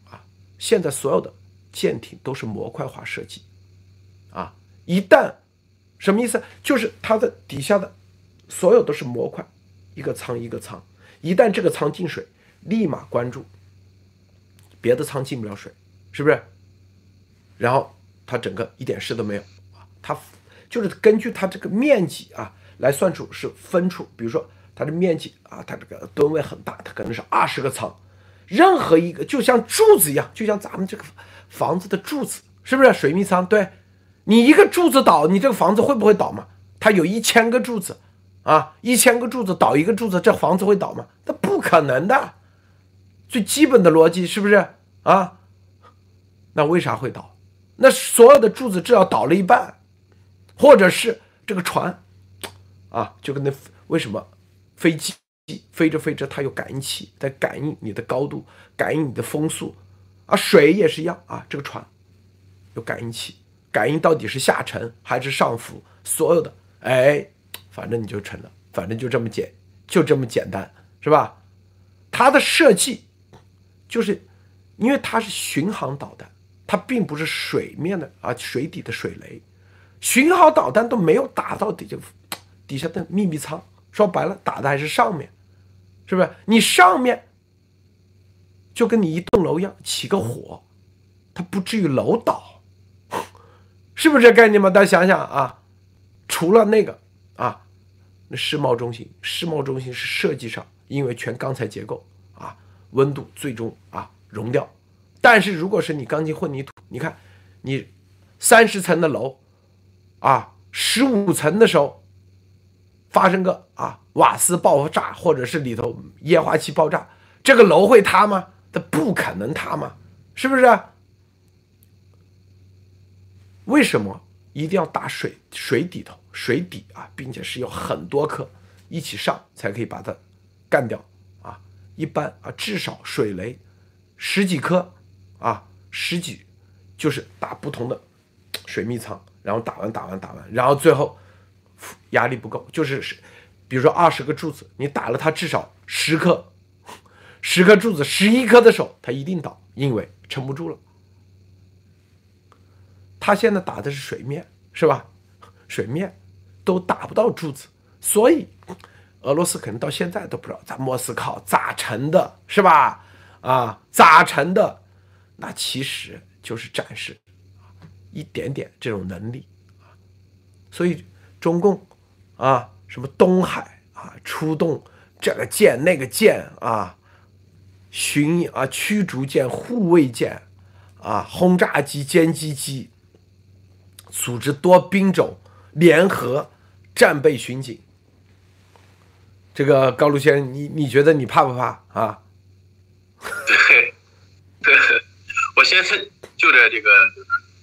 啊，现在所有的舰艇都是模块化设计啊，一旦。什么意思？就是它的底下的所有都是模块，一个仓一个仓，一旦这个仓进水，立马关注，别的仓进不了水，是不是？然后它整个一点事都没有啊，它就是根据它这个面积啊来算出是分出，比如说它的面积啊，它这个吨位很大，它可能是二十个仓，任何一个就像柱子一样，就像咱们这个房子的柱子，是不是水密仓？对。你一个柱子倒，你这个房子会不会倒嘛？它有一千个柱子，啊，一千个柱子倒一个柱子，这房子会倒吗？那不可能的。最基本的逻辑是不是啊？那为啥会倒？那所有的柱子至少倒了一半，或者是这个船啊，就跟那为什么飞机飞着飞着它有感应器在感应你的高度，感应你的风速啊，水也是一样啊，这个船有感应器，感应到底是下沉还是上浮，所有的哎，反正你就沉了，反正就这么简，就这么简单，是吧？它的设计。就是，因为它是巡航导弹，它并不是水面的啊，水底的水雷，巡航导弹都没有打到底下，底下的秘密舱，说白了，打的还是上面，是不是？你上面就跟你一栋楼一样，起个火，它不至于楼倒，是不是这概念吗？大家想想啊，除了那个啊，那世贸中心，世贸中心是设计上，因为全钢材结构啊。温度最终啊融掉，但是如果是你钢筋混凝土，你看你三十层的楼啊，十五层的时候发生个啊瓦斯爆炸，或者是里头液化气爆炸，这个楼会塌吗？它不可能塌嘛，是不是？为什么一定要打水水底头水底啊，并且是有很多颗一起上才可以把它干掉啊？一般啊，至少水雷十几颗啊，十几就是打不同的水密舱，然后打完打完打完，然后最后压力不够，就是是，比如说二十个柱子，你打了它至少十颗，十颗柱子十一颗的时候，它一定倒，因为撑不住了。他现在打的是水面，是吧？水面都打不到柱子，所以。俄罗斯可能到现在都不知道咱莫斯科咋沉的，是吧？啊，咋沉的？那其实就是展示一点点这种能力。所以中共啊，什么东海啊，出动这个舰那个舰啊，巡啊驱逐舰、护卫舰啊，轰炸机、歼击机，组织多兵种联合战备巡警。这个高卢先生，你你觉得你怕不怕啊？对，对，我先就着这个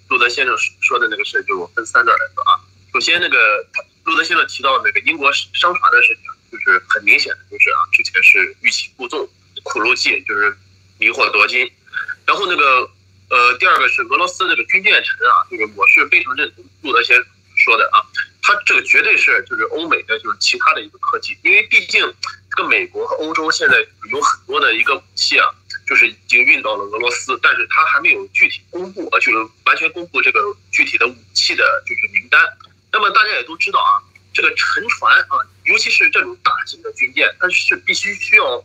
路德先生说的那个事，就是我分三段来说啊。首先，那个路德先生提到那个英国商船的事情，就是很明显的，就是啊，之前是欲擒故纵、苦肉计，就是迷惑夺金。然后那个呃，第二个是俄罗斯这个军舰沉啊，这个我是非常认同路德先说的啊。它这个绝对是就是欧美的就是其他的一个科技，因为毕竟这个美国和欧洲现在有很多的一个武器啊，就是已经运到了俄罗斯，但是它还没有具体公布，呃，就是完全公布这个具体的武器的就是名单。那么大家也都知道啊，这个沉船啊，尤其是这种大型的军舰，它是必须需要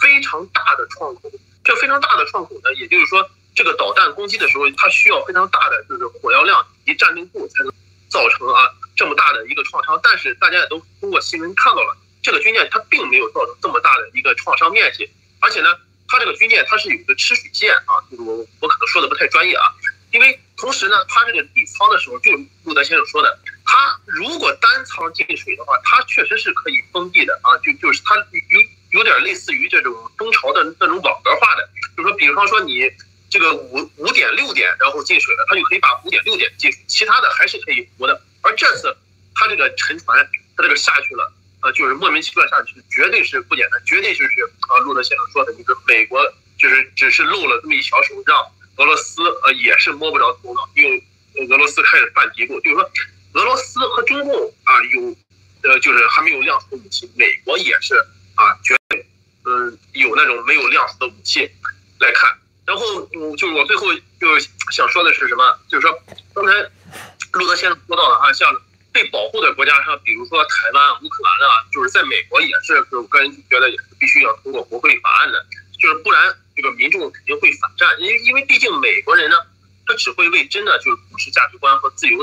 非常大的创口。这非常大的创口呢，也就是说，这个导弹攻击的时候，它需要非常大的就是火药量以及战斗部才能造成啊。这么大的一个创伤，但是大家也都通过新闻看到了，这个军舰它并没有造成这么大的一个创伤面积，而且呢，它这个军舰它是有一个吃水线啊，我我可能说的不太专业啊，因为同时呢，它这个底舱的时候，就陆德先生说的，它如果单舱进水的话，它确实是可以封闭的啊，就就是它有有点类似于这种中朝的那种网格化的，就是说，比方说你这个五五点六点然后进水了，它就可以把五点六点进，其他的还是可以浮的。而这次，他这个沉船，他这个下去了，呃，就是莫名其妙下去，绝对是不简单，绝对就是啊，路德先生说的，就是美国就是只是露了这么一小手，让俄罗斯呃也是摸不着头脑，因为俄罗斯开始犯嘀咕，就是说俄罗斯和中共啊有，呃，就是还没有亮出武器，美国也是啊，绝对嗯有那种没有亮出的武器来看，然后嗯，就我最后就想说的是什么，就是说刚才。路德先生说到了啊，像被保护的国家，像比如说台湾、乌克兰啊，就是在美国也是，就个人觉得也是必须要通过国会法案的，就是不然这个民众肯定会反战，因因为毕竟美国人呢，他只会为真的就是普世价值观和自由，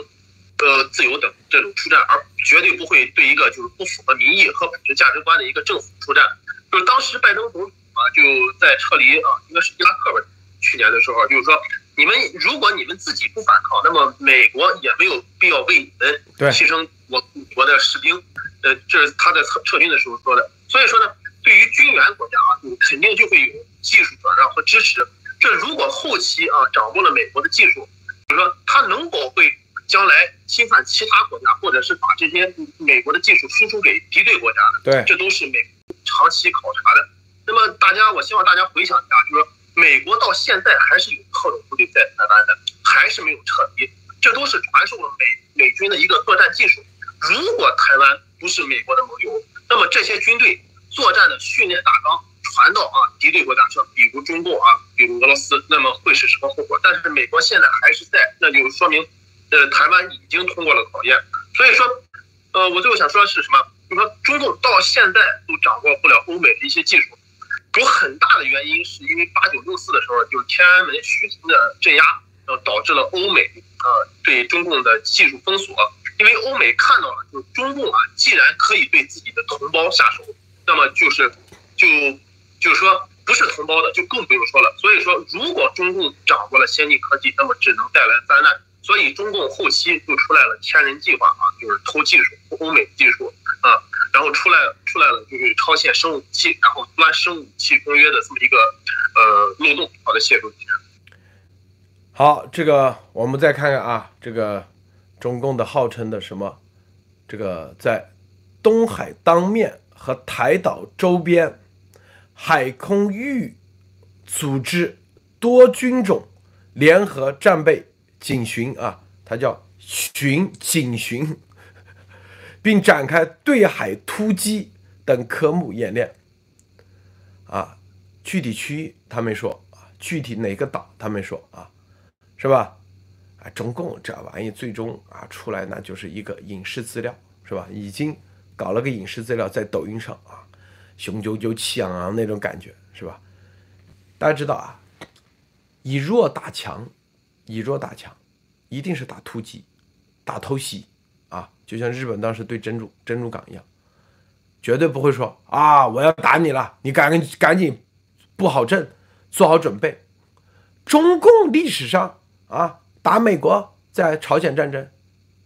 呃自由等这种出战，而绝对不会对一个就是不符合民意和普世价值观的一个政府出战。就是当时拜登总统啊，就在撤离啊，应该是伊拉克吧，去年的时候，就是说。你们如果你们自己不反抗，那么美国也没有必要为你们牺牲我国的士兵，呃，这是他在撤撤军的时候说的。所以说呢，对于军援国家啊，肯定就会有技术转让和支持。这如果后期啊掌握了美国的技术，比如说他能否会将来侵犯其他国家，或者是把这些美国的技术输出给敌对国家的，对，这都是美长期考察的。那么大家，我希望大家回想一下，就是说美国到现在还是有特种部队在台湾的，还是没有撤离，这都是传授了美美军的一个作战技术。如果台湾不是美国的盟友，那么这些军队作战的训练大纲。传到啊敌对国家，像比如中共啊，比如俄罗斯，那么会是什么后果？但是美国现在还是在，那就说明，呃，台湾已经通过了考验。所以说，呃，我最后想说的是什么？就说中共到现在都掌握不了欧美的一些技术，有很大的原因是因为八九六四的时候，就是天安门虚情的镇压，呃，导致了欧美啊对中共的技术封锁。因为欧美看到了，就是中共啊，既然可以对自己的同胞下手，那么就是就。就是说，不是同胞的就更不用说了。所以说，如果中共掌握了先进科技，那么只能带来灾难。所以中共后期就出来了天人计划啊，就是偷技术、偷欧美技术啊，然后出来出来了就是超限生物武器，然后钻生物武器公约的这么一个呃漏洞。好的，谢谢主持人。好，这个我们再看看啊，这个中共的号称的什么，这个在东海当面和台岛周边。海空域组织多军种联合战备警巡啊，它叫巡警巡，并展开对海突击等科目演练。啊，具体区域他没说啊，具体哪个岛他没说啊，是吧？啊，中共这玩意最终啊出来那就是一个影视资料，是吧？已经搞了个影视资料在抖音上啊。雄赳赳气昂昂那种感觉是吧？大家知道啊，以弱打强，以弱打强，一定是打突击，打偷袭啊！就像日本当时对珍珠珍珠港一样，绝对不会说啊，我要打你了，你赶紧赶紧布好阵，做好准备。中共历史上啊，打美国在朝鲜战争，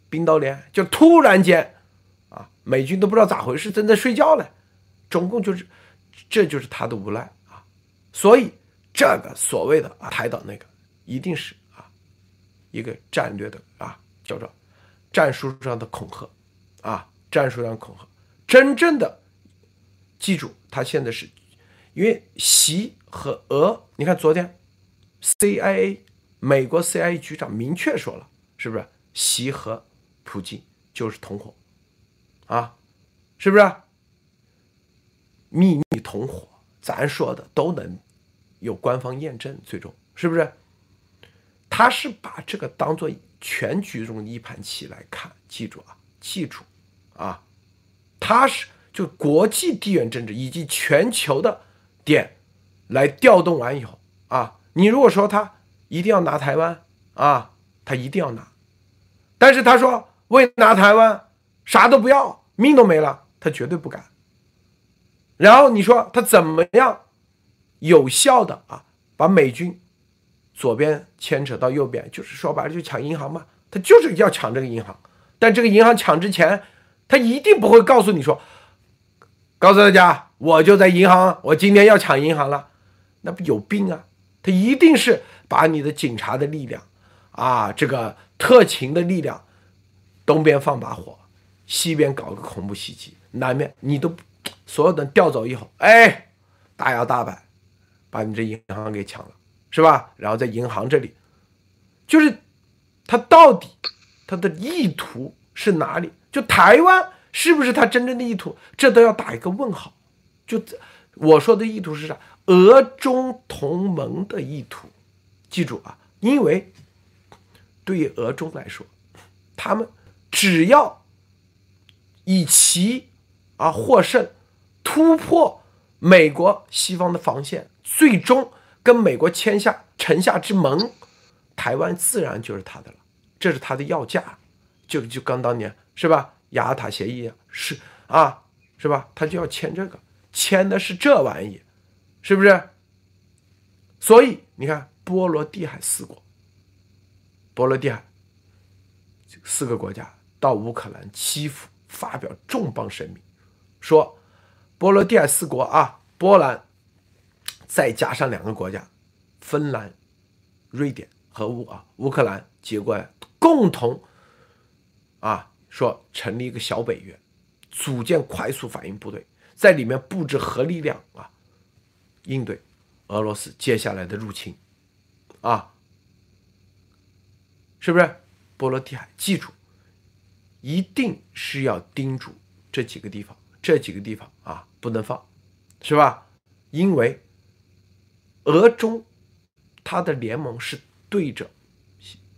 冰刀连就突然间啊，美军都不知道咋回事，正在睡觉呢。中共就是，这就是他的无赖啊！所以这个所谓的啊台岛那个，一定是一个战略的啊叫做战术上的恐吓啊，战术上恐吓。真正的记住，他现在是因为习和俄，你看昨天 CIA 美国 CIA 局长明确说了，是不是习和普京就是同伙啊？是不是？秘密同伙，咱说的都能有官方验证，最终是不是？他是把这个当做全局中的一盘棋来看，记住啊，记住啊，他是就国际地缘政治以及全球的点来调动完以后啊，你如果说他一定要拿台湾啊，他一定要拿，但是他说为拿台湾啥都不要，命都没了，他绝对不敢。然后你说他怎么样有效的啊，把美军左边牵扯到右边，就是说白了就抢银行嘛，他就是要抢这个银行。但这个银行抢之前，他一定不会告诉你说，告诉大家我就在银行，我今天要抢银行了，那不有病啊？他一定是把你的警察的力量啊，这个特勤的力量，东边放把火，西边搞个恐怖袭击，南面你都。所有的调走以后，哎，大摇大摆把你这银行给抢了，是吧？然后在银行这里，就是他到底他的意图是哪里？就台湾是不是他真正的意图？这都要打一个问号。就我说的意图是啥？俄中同盟的意图。记住啊，因为对于俄中来说，他们只要以其啊获胜。突破美国西方的防线，最终跟美国签下城下之盟，台湾自然就是他的了。这是他的要价，就就刚当年是吧？雅尔塔协议是啊，是吧？他就要签这个，签的是这玩意，是不是？所以你看，波罗的海四国，波罗的海四个国家到乌克兰欺负发表重磅声明，说波罗的海四国啊，波兰再加上两个国家，芬兰、瑞典和乌啊乌克兰结果共同啊说成立一个小北约，组建快速反应部队，在里面布置核力量啊，应对俄罗斯接下来的入侵啊，是不是？波罗的海，记住，一定是要盯住这几个地方，这几个地方啊不能放，是吧？因为俄中它的联盟是对着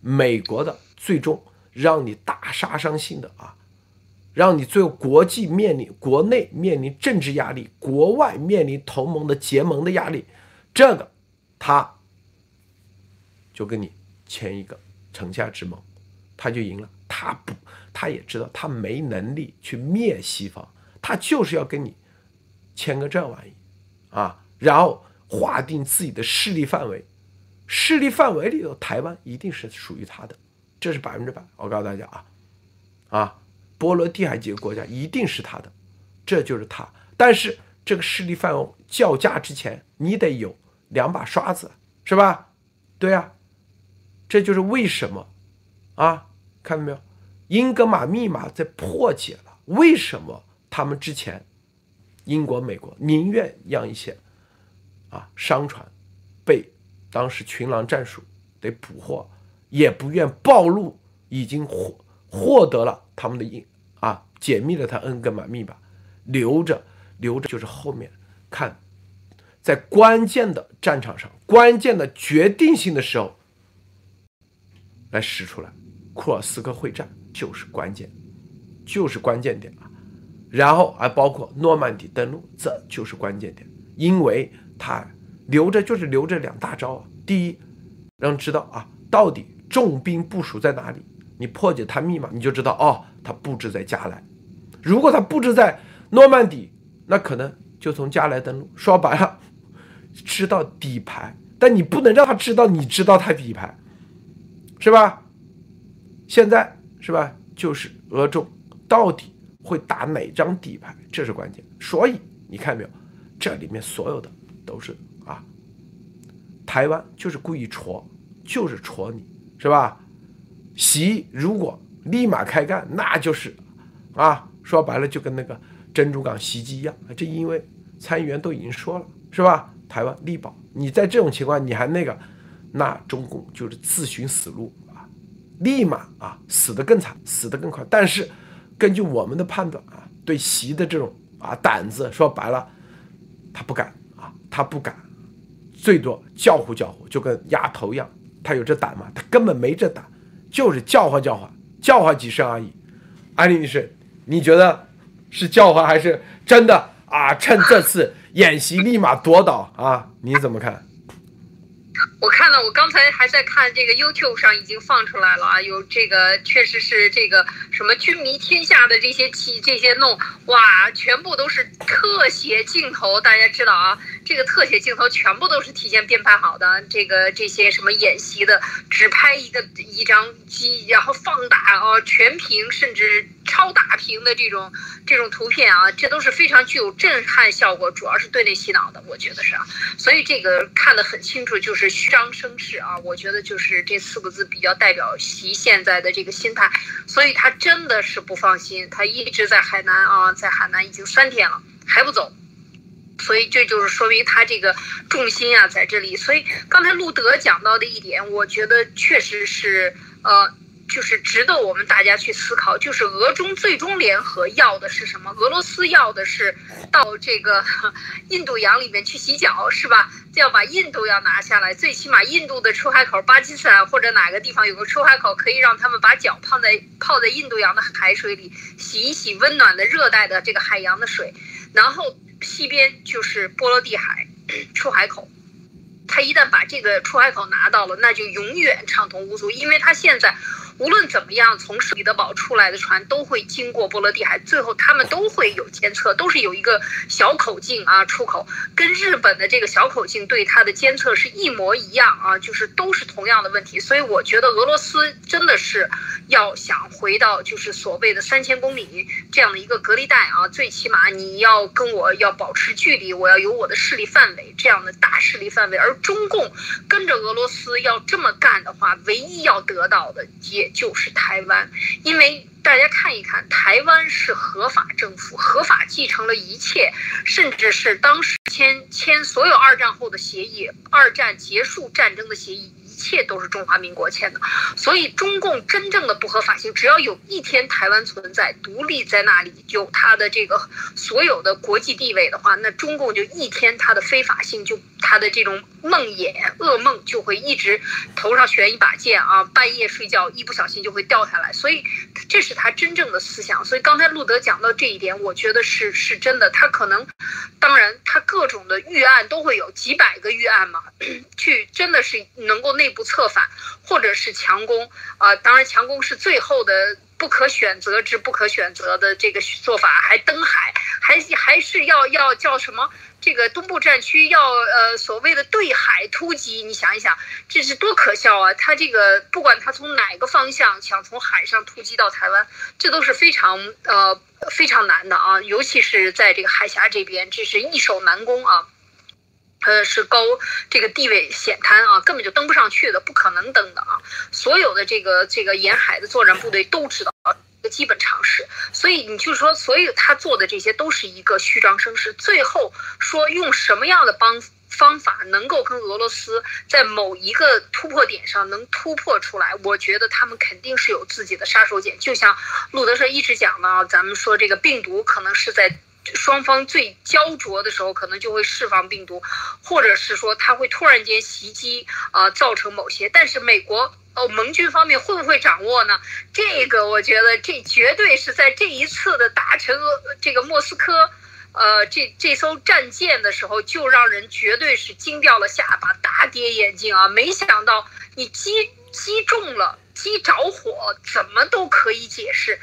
美国的，最终让你大杀伤性的啊，让你最后国际面临国内面临政治压力，国外面临同盟的结盟的压力，这个他就跟你签一个城下之盟。他就赢了，他不，他也知道他没能力去灭西方，他就是要跟你签个这玩意，啊，然后划定自己的势力范围，势力范围里头，台湾一定是属于他的，这是百分之百，我告诉大家啊，啊，波罗的海几个国家一定是他的，这就是他，但是这个势力范围叫价之前，你得有两把刷子，是吧？对啊，这就是为什么。啊，看到没有？英格玛密码在破解了为什么他们之前英国、美国宁愿让一些啊商船被当时群狼战术得捕获，也不愿暴露已经获获得了他们的印啊解密了他恩格玛密码，留着留着就是后面看在关键的战场上、关键的决定性的时候来使出来。库尔斯克会战就是关键，就是关键点啊！然后还包括诺曼底登陆，这就是关键点，因为他留着就是留着两大招啊。第一，让知道啊，到底重兵部署在哪里？你破解他密码，你就知道哦，他布置在加莱。如果他布置在诺曼底，那可能就从加莱登陆。说白了，知道底牌，但你不能让他知道你知道他底牌，是吧？现在是吧？就是俄中到底会打哪张底牌，这是关键。所以你看没有，这里面所有的都是啊，台湾就是故意戳，就是戳你，是吧？习如果立马开干，那就是啊，说白了就跟那个珍珠港袭击一样。这因为参议员都已经说了，是吧？台湾力保，你在这种情况你还那个，那中共就是自寻死路啊。立马啊，死得更惨，死得更快。但是，根据我们的判断啊，对习的这种啊胆子，说白了，他不敢，他不敢，最多叫呼叫呼，就跟丫头一样。他有这胆吗？他根本没这胆，就是叫唤叫唤，叫唤几声而已。安利女士，你觉得是叫唤还是真的啊？趁这次演习立马夺岛啊？你怎么看？我看到，我刚才还在看这个 YouTube 上已经放出来了啊，有这个确实是这个什么军迷天下的这些气这些弄，哇，全部都是特写镜头，大家知道啊，这个特写镜头全部都是提前编排好的，这个这些什么演习的，只拍一个一张机，然后放大啊，全屏甚至超大屏的这种这种图片啊，这都是非常具有震撼效果，主要是对内洗脑的，我觉得是啊，所以这个看得很清楚，就是。虚张声势啊，我觉得就是这四个字比较代表习现在的这个心态，所以他真的是不放心，他一直在海南啊，在海南已经三天了还不走，所以这就是说明他这个重心啊在这里。所以刚才路德讲到的一点，我觉得确实是呃。就是值得我们大家去思考，就是俄中最终联合要的是什么？俄罗斯要的是到这个 印度洋里面去洗脚，是吧？要把印度要拿下来，最起码印度的出海口，巴基斯坦或者哪个地方有个出海口，可以让他们把脚泡在泡在印度洋的海水里洗一洗温暖的热带的这个海洋的水，然后西边就是波罗的海出海口。他一旦把这个出海口拿到了，那就永远畅通无阻，因为他现在无论怎么样，从彼得堡出来的船都会经过波罗的海，最后他们都会有监测，都是有一个小口径啊出口，跟日本的这个小口径对它的监测是一模一样啊，就是都是同样的问题。所以我觉得俄罗斯真的是要想回到就是所谓的三千公里这样的一个隔离带啊，最起码你要跟我要保持距离，我要有我的势力范围这样的大势力范围，而中共跟着俄罗斯要这么干的话，唯一要得到的也就是台湾，因为大家看一看，台湾是合法政府，合法继承了一切，甚至是当时签签所有二战后的协议，二战结束战争的协议。一切都是中华民国签的，所以中共真正的不合法性，只要有一天台湾存在独立在那里，有它的这个所有的国际地位的话，那中共就一天它的非法性就它的这种梦魇噩梦就会一直头上悬一把剑啊，半夜睡觉一不小心就会掉下来，所以这是他真正的思想。所以刚才路德讲到这一点，我觉得是是真的。他可能，当然他各种的预案都会有几百个预案嘛，去真的是能够内内部策反，或者是强攻啊。当然强攻是最后的不可选择之不可选择的这个做法，还登海，还还是要要叫什么？这个东部战区要呃所谓的对海突击，你想一想，这是多可笑啊！他这个不管他从哪个方向想从海上突击到台湾，这都是非常呃非常难的啊！尤其是在这个海峡这边，这是易守难攻啊，呃是高这个地位险滩啊，根本就登不上去的，不可能登的啊！所有的这个这个沿海的作战部队都知道一个。基本常识，所以你就说，所以他做的这些都是一个虚张声势。最后说用什么样的帮方法能够跟俄罗斯在某一个突破点上能突破出来？我觉得他们肯定是有自己的杀手锏。就像路德社一直讲的啊，咱们说这个病毒可能是在双方最焦灼的时候，可能就会释放病毒，或者是说他会突然间袭击啊，造成某些。但是美国。哦，盟军方面会不会掌握呢？这个我觉得这绝对是在这一次的打沉这个莫斯科，呃，这这艘战舰的时候，就让人绝对是惊掉了下巴，大跌眼镜啊！没想到你击击中了，击着火，怎么都可以解释，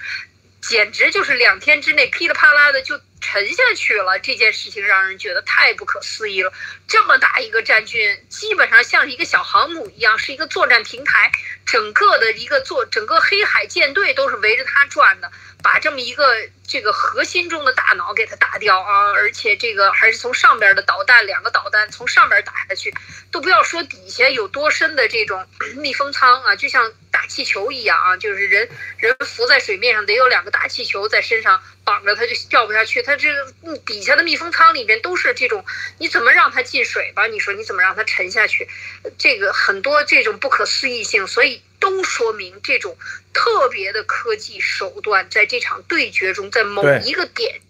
简直就是两天之内噼里啪啦的就。沉下去了，这件事情让人觉得太不可思议了。这么大一个战军，基本上像一个小航母一样，是一个作战平台，整个的一个作，整个黑海舰队都是围着它转的。把这么一个这个核心中的大脑给它打掉啊！而且这个还是从上边的导弹，两个导弹从上边打下去，都不要说底下有多深的这种 密封舱啊，就像大气球一样啊，就是人人浮在水面上得有两个大气球在身上绑着，它就掉不下去。它这个底下的密封舱里面都是这种，你怎么让它进水吧？你说你怎么让它沉下去？这个很多这种不可思议性，所以。都说明这种特别的科技手段，在这场对决中，在某一个点，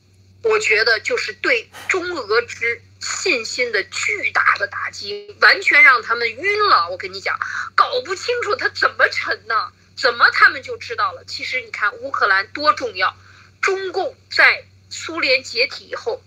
我觉得就是对中俄之信心的巨大的打击，完全让他们晕了。我跟你讲，搞不清楚他怎么沉呢？怎么他们就知道了？其实你看乌克兰多重要，中共在苏联解体以后。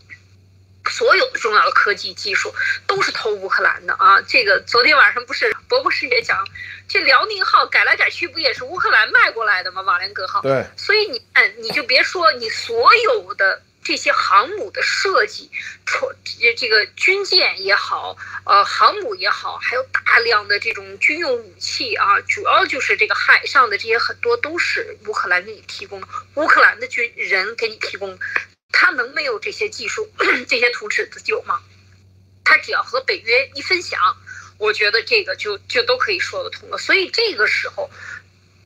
所有的重要的科技技术都是偷乌克兰的啊！这个昨天晚上不是博博士也讲，这辽宁号改来改去不也是乌克兰卖过来的吗？瓦良格号。对。所以你看，你就别说你所有的这些航母的设计，出这个军舰也好，呃，航母也好，还有大量的这种军用武器啊，主要就是这个海上的这些很多都是乌克兰给你提供的，乌克兰的军人给你提供。他能没有这些技术、这些图纸的有吗？他只要和北约一分享，我觉得这个就就都可以说得通了。所以这个时候，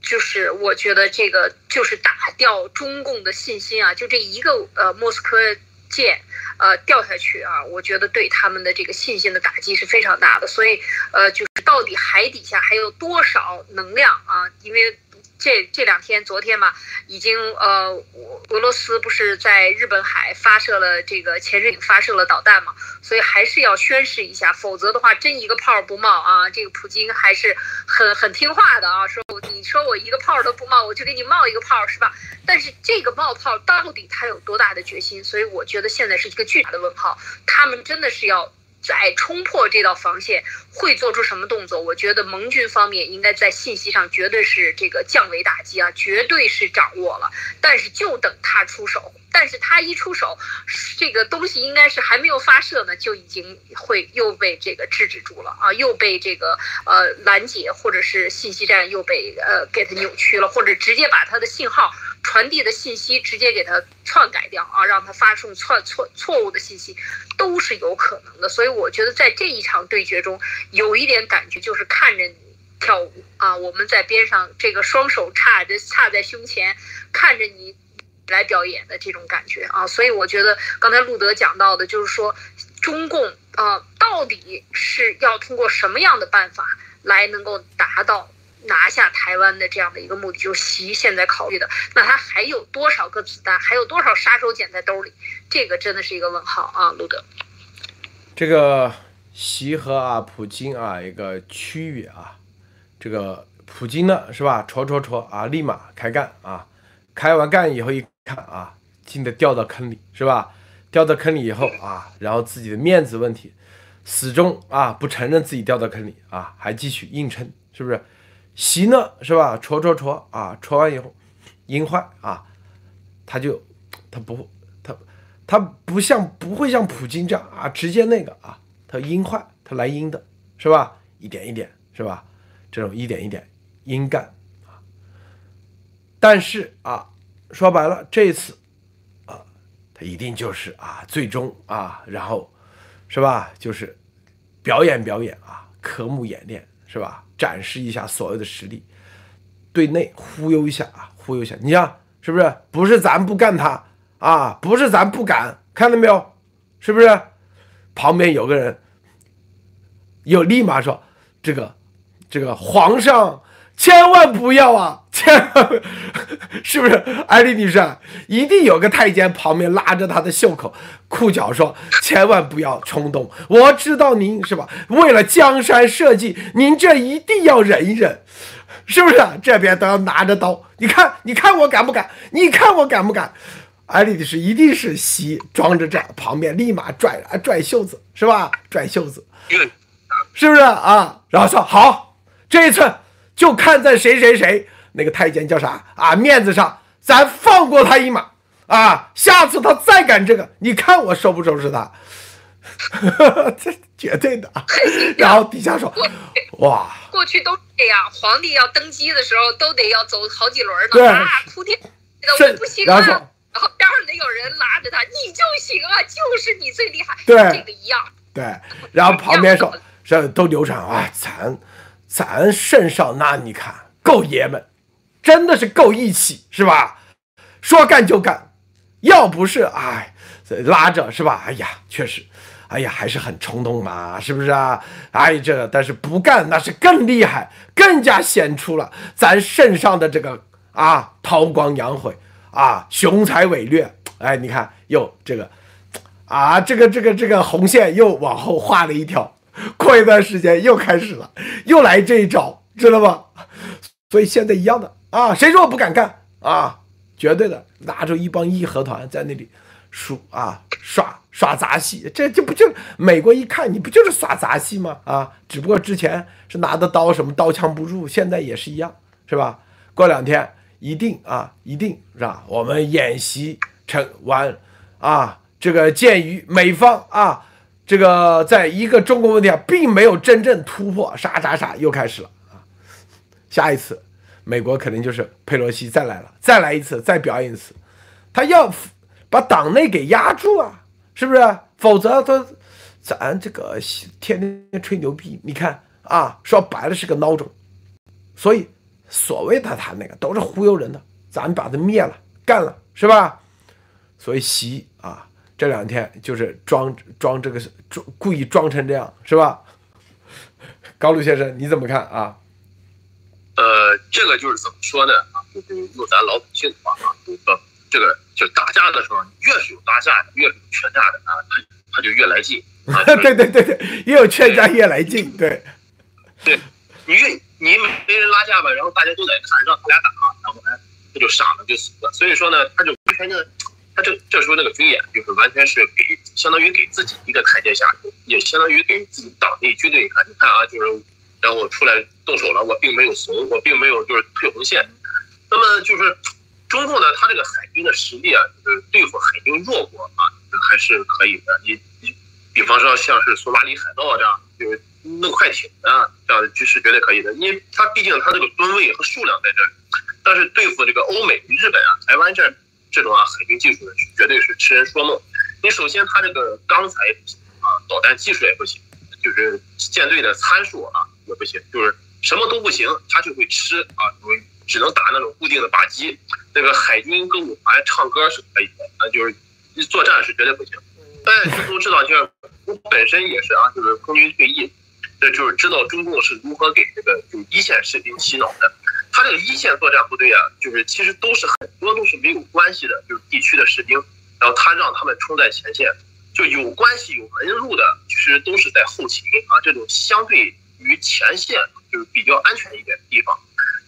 就是我觉得这个就是打掉中共的信心啊！就这一个呃莫斯科舰呃掉下去啊，我觉得对他们的这个信心的打击是非常大的。所以呃，就是到底海底下还有多少能量啊？因为。这这两天，昨天嘛，已经呃，俄罗斯不是在日本海发射了这个潜水艇发射了导弹嘛，所以还是要宣示一下，否则的话，真一个炮不冒啊！这个普京还是很很听话的啊，说你说我一个炮都不冒，我就给你冒一个炮，是吧？但是这个冒泡到底他有多大的决心？所以我觉得现在是一个巨大的问号，他们真的是要再冲破这道防线，会做出什么动作？我觉得盟军方面应该在信息上绝对是这个降维打击啊，绝对是掌握了。但是就等他出手，但是他一出手，这个东西应该是还没有发射呢，就已经会又被这个制止住了啊，又被这个呃拦截，或者是信息站又被呃给他扭曲了，或者直接把他的信号。传递的信息直接给他篡改掉啊，让他发送错错错误的信息，都是有可能的。所以我觉得在这一场对决中，有一点感觉就是看着你跳舞啊，我们在边上这个双手叉着叉在胸前，看着你来表演的这种感觉啊。所以我觉得刚才路德讲到的就是说，中共啊到底是要通过什么样的办法来能够达到？拿下台湾的这样的一个目的，就是习现在考虑的，那他还有多少个子弹，还有多少杀手锏在兜里？这个真的是一个问号啊，路德。这个习和啊，普京啊，一个区域啊，这个普京呢，是吧？戳戳戳啊，立马开干啊！开完干以后一看啊，进的掉到坑里，是吧？掉到坑里以后啊，然后自己的面子问题，始终啊不承认自己掉到坑里啊，还继续硬撑，是不是？习呢是吧？戳戳戳啊！戳完以后，阴坏啊，他就他不他他不像不会像普京这样啊，直接那个啊，他阴坏，他来阴的是吧？一点一点是吧？这种一点一点阴干啊。但是啊，说白了这一次啊，他一定就是啊，最终啊，然后是吧？就是表演表演啊，科目演练是吧？展示一下所有的实力，对内忽悠一下啊，忽悠一下，你像是不是？不是咱不干他啊，不是咱不敢，看到没有？是不是？旁边有个人，又立马说：“这个，这个皇上千万不要啊！” 千万是不是？艾丽女士一定有个太监旁边拉着她的袖口、裤脚说：“千万不要冲动，我知道您是吧？为了江山社稷，您这一定要忍一忍，是不是？这边都要拿着刀，你看，你看我敢不敢？你看我敢不敢？”艾丽女士一定是西装着站，旁边立马拽啊拽袖子，是吧？拽袖子，是不是啊？然后说好，这一次就看在谁谁谁。那个太监叫啥啊？面子上，咱放过他一马啊！下次他再敢这个，你看我收不收拾他？这绝对的。然后底下说，哇，过去都这样，皇帝要登基的时候都得要走好几轮呢，啊，铺天，我不行啊。然后边上得有人拉着他，你就行啊，就是你最厉害。对，这个一样。对，然后旁边说，这都流传啊，咱咱圣上那你看够爷们。真的是够义气，是吧？说干就干，要不是哎拉着是吧？哎呀，确实，哎呀，还是很冲动嘛，是不是啊？哎，这但是不干那是更厉害，更加显出了咱圣上的这个啊韬光养晦啊雄才伟略。哎，你看又这个啊这个这个这个红线又往后画了一条，过一段时间又开始了，又来这一招，知道吧？所以现在一样的。啊，谁说我不敢干啊？绝对的，拿着一帮义和团在那里，数啊耍耍杂戏，这这不就美国一看你不就是耍杂戏吗？啊，只不过之前是拿的刀什么刀枪不入，现在也是一样，是吧？过两天一定啊，一定是吧？我们演习成完啊，这个鉴于美方啊，这个在一个中国问题上并没有真正突破，啥啥啥又开始了啊，下一次。美国肯定就是佩洛西再来了，再来一次，再表演一次，他要把党内给压住啊，是不是？否则他咱这个天天吹牛逼，你看啊，说白了是个孬种，所以所谓的他那个都是忽悠人的，咱把他灭了，干了，是吧？所以习啊，这两天就是装装这个装故意装成这样，是吧？高露先生你怎么看啊？呃，这个就是怎么说呢？啊，用咱老百姓的话啊，说这个就打架的时候，越是有打架的，越是有劝架的啊，他他就越来劲。对对对对，越有劝架越来劲。对，对，你越你没人拉架吧，然后大家都在看，让他俩打，然后呢，他就傻了，就死了。所以说呢，他就完全的，他这这时候那个军演就是完全是给相当于给自己一个台阶下，也相当于给自己党内军队看，你看啊，就是然后我出来动手了，我并没有怂，我并没有就是退红线。那么就是中共呢，他这个海军的实力啊，就是对付海军弱国啊，还是可以的。你你比方说像是索马里海盗这样，就是弄快艇啊，这样的局势绝对可以的。因为它毕竟它这个吨位和数量在这儿，但是对付这个欧美、日本啊、台湾这这种啊海军技术呢，绝对是痴人说梦。你首先它这个钢材啊，导弹技术也不行，就是舰队的参数啊也不行，就是什么都不行，它就会吃啊，只能打那种固定的靶机。那个海军歌舞团唱歌是可以的，啊，就是作战是绝对不行。大家都知道，就是我本身也是啊，就是空军退役。这就是知道中共是如何给这个就一线士兵洗脑的。他这个一线作战部队啊，就是其实都是很多都是没有关系的，就是地区的士兵，然后他让他们冲在前线，就有关系有门路的，其实都是在后勤啊这种相对于前线就是比较安全一点的地方。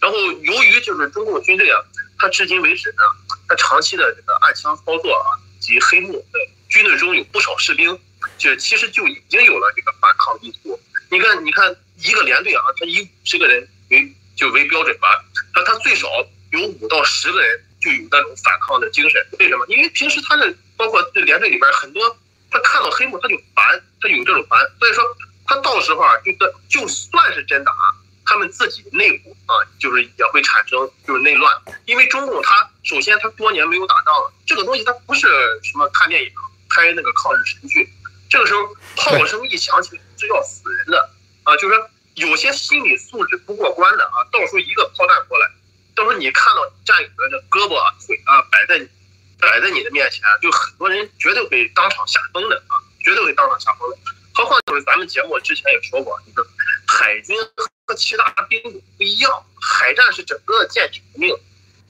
然后由于就是中共军队啊，他至今为止呢，他长期的这个暗枪操作啊及黑幕，军队中有不少士兵，就其实就已经有了这个反抗意图。你看，你看一个连队啊，他以五十个人为就为标准吧，他他最少有五到十个人就有那种反抗的精神。为什么？因为平时他的包括这连队里边很多，他看到黑幕他就烦，他有这种烦，所以说他到时候啊，就算就算是真打，他们自己内部啊，就是也会产生就是内乱。因为中共他首先他多年没有打仗了，这个东西他不是什么看电影拍那个抗日神剧。这个时候炮声一响起，是要死人的啊！就是说有些心理素质不过关的啊，到时候一个炮弹过来，到时候你看到战友的这胳膊啊、腿啊摆在摆在你的面前，就很多人绝对会当场吓疯的啊，绝对会当场吓疯的。何况就是咱们节目之前也说过，就是海军和其他兵种不一样，海战是整个舰艇的命。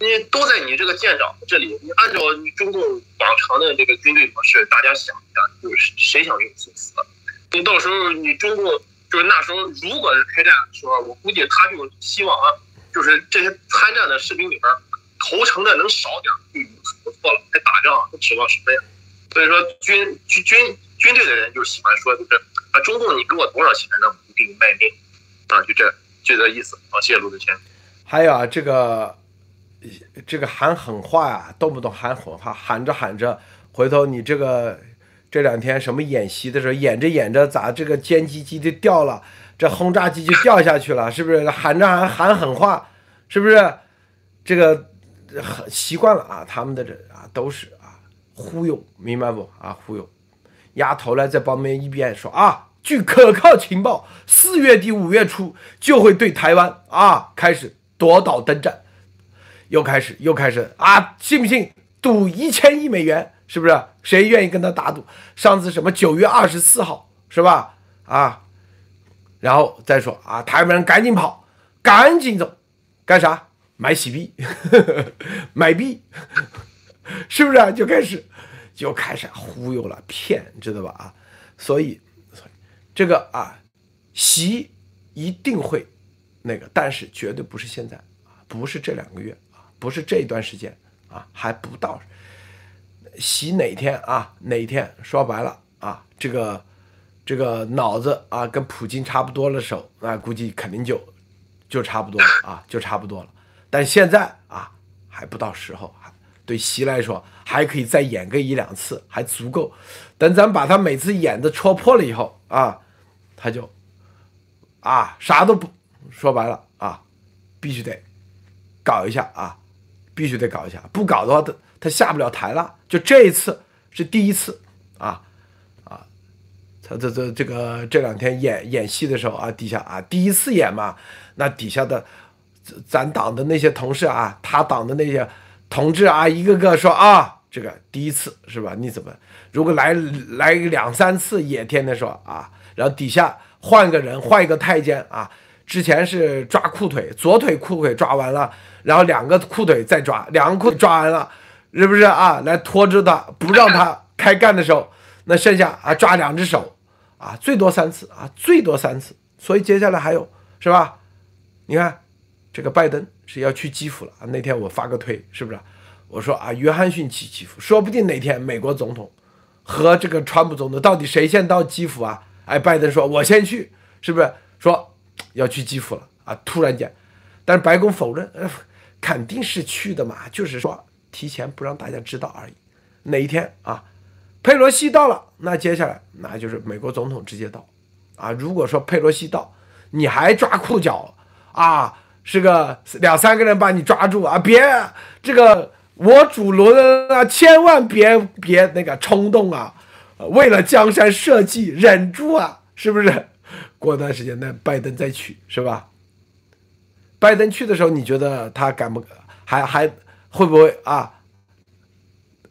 你都在你这个舰长这里，你按照中共往常的这个军队模式，大家想一下，就是谁想给你送死？你到时候你中共就是那时候，如果是开战的时候，我估计他就希望啊，就是这些参战的士兵里边，投诚的能少点就已经不错了。还打仗，他指望什么呀？所以说军军军军队的人就喜欢说，就是啊，中共你给我多少钱呢？我就给你卖命啊，就这就这意思。好，谢谢卢子谦。还有啊，这个。这个喊狠话呀，动不动喊狠话，喊着喊着，回头你这个这两天什么演习的时候，演着演着，咋这个歼击机就掉了，这轰炸机就掉下去了，是不是？喊着喊喊狠话，是不是？这个很习惯了啊，他们的这啊都是啊忽悠，明白不？啊忽悠，丫头呢在旁边一边说啊，据可靠情报，四月底五月初就会对台湾啊开始夺岛登战。又开始，又开始啊！信不信赌一千亿美元？是不是？谁愿意跟他打赌？上次什么九月二十四号是吧？啊，然后再说啊，台湾人赶紧跑，赶紧走，干啥？买洗币，买币，是不是？就开始，就开始忽悠了，骗，知道吧？啊，所以，这个啊，洗一定会那个，但是绝对不是现在，不是这两个月。不是这一段时间啊，还不到洗哪天啊？哪天说白了啊？这个这个脑子啊，跟普京差不多的时候，那估计肯定就就差不多了啊，就差不多了。但现在啊，还不到时候，对习来说还可以再演个一两次，还足够。等咱把他每次演的戳破了以后啊，他就啊啥都不说白了啊，必须得搞一下啊。必须得搞一下，不搞的话，他他下不了台了。就这一次是第一次啊啊！他这这这个这两天演演戏的时候啊，底下啊第一次演嘛，那底下的咱党的那些同事啊，他党的那些同志啊，一个个说啊，这个第一次是吧？你怎么如果来来两三次也天天说啊？然后底下换个人，换一个太监啊，之前是抓裤腿，左腿裤腿抓完了。然后两个裤腿再抓，两个裤抓完了，是不是啊？来拖着他，不让他开干的时候，那剩下啊抓两只手，啊最多三次啊最多三次。所以接下来还有是吧？你看这个拜登是要去基辅了啊。那天我发个推，是不是？我说啊，约翰逊去基辅，说不定哪天美国总统和这个川普总统到底谁先到基辅啊？哎，拜登说我先去，是不是说要去基辅了啊？突然间，但是白宫否认，肯定是去的嘛，就是说提前不让大家知道而已。哪一天啊，佩洛西到了，那接下来那就是美国总统直接到啊。如果说佩洛西到，你还抓裤脚啊，是个两三个人把你抓住啊，别这个。我主伦啊，千万别别那个冲动啊！为了江山社稷，忍住啊，是不是？过段时间那拜登再去是吧？拜登去的时候，你觉得他敢不还还会不会啊？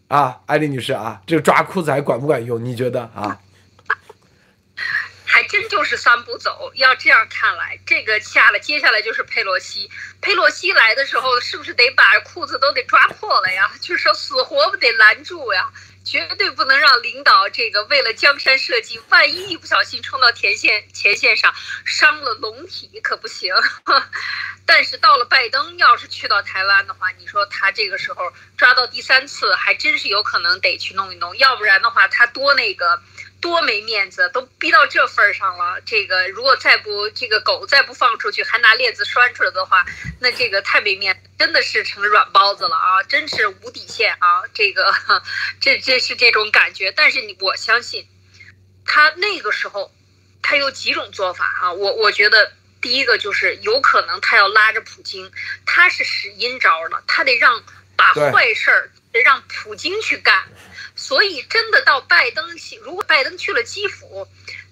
啊，艾丽女士啊，这个抓裤子还管不管用？你觉得啊？还真就是三步走。要这样看来，这个下了，接下来就是佩洛西。佩洛西来的时候，是不是得把裤子都得抓破了呀？就是说死活不得拦住呀，绝对不能让领导这个为了江山社稷，万一一不小心冲到前线前线上，伤了龙体可不行。但是到了拜登，要是去到台湾的话，你说他这个时候抓到第三次，还真是有可能得去弄一弄，要不然的话，他多那个。多没面子，都逼到这份儿上了。这个如果再不这个狗再不放出去，还拿链子拴出来的话，那这个太没面子，真的是成软包子了啊！真是无底线啊！这个，这这是这种感觉。但是你我相信，他那个时候，他有几种做法哈。我我觉得第一个就是有可能他要拉着普京，他是使阴招了，他得让把坏事儿得让普京去干。所以，真的到拜登去，如果拜登去了基辅，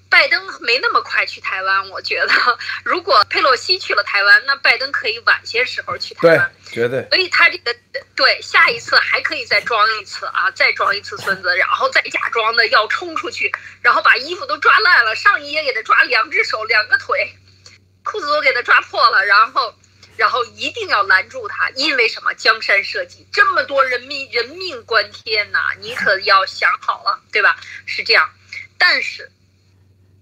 拜登没那么快去台湾。我觉得，如果佩洛西去了台湾，那拜登可以晚些时候去台湾。对，绝对。所以他这个对下一次还可以再装一次啊，再装一次孙子，然后再假装的要冲出去，然后把衣服都抓烂了，上衣也给他抓两只手、两个腿，裤子都给他抓破了，然后。然后一定要拦住他，因为什么？江山社稷，这么多人命人命关天呐，你可要想好了，对吧？是这样。但是，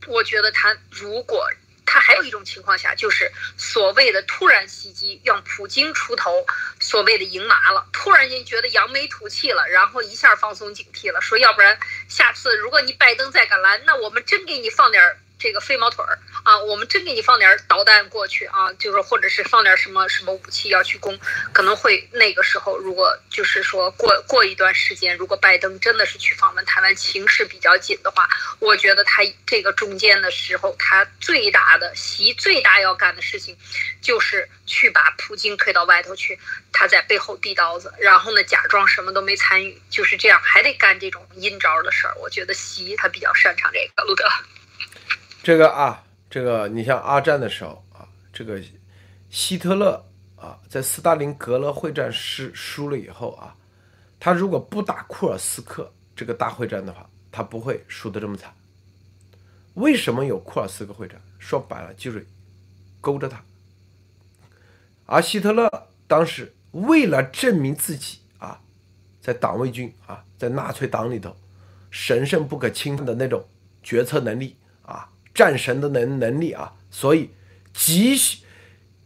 我觉得他如果他还有一种情况下，就是所谓的突然袭击，让普京出头，所谓的赢麻了，突然间觉得扬眉吐气了，然后一下放松警惕了，说要不然下次如果你拜登再敢拦，那我们真给你放点儿。这个飞毛腿儿啊，我们真给你放点导弹过去啊，就是或者是放点什么什么武器要去攻，可能会那个时候，如果就是说过过一段时间，如果拜登真的是去访问台湾，情势比较紧的话，我觉得他这个中间的时候，他最大的习最大要干的事情，就是去把普京推到外头去，他在背后递刀子，然后呢假装什么都没参与，就是这样，还得干这种阴招的事儿。我觉得习他比较擅长这个，路德。这个啊，这个你像二战的时候啊，这个希特勒啊，在斯大林格勒会战失输了以后啊，他如果不打库尔斯克这个大会战的话，他不会输得这么惨。为什么有库尔斯克会战？说白了就是勾着他。而希特勒当时为了证明自己啊，在党卫军啊，在纳粹党里头神圣不可侵犯的那种决策能力。战神的能能力啊，所以急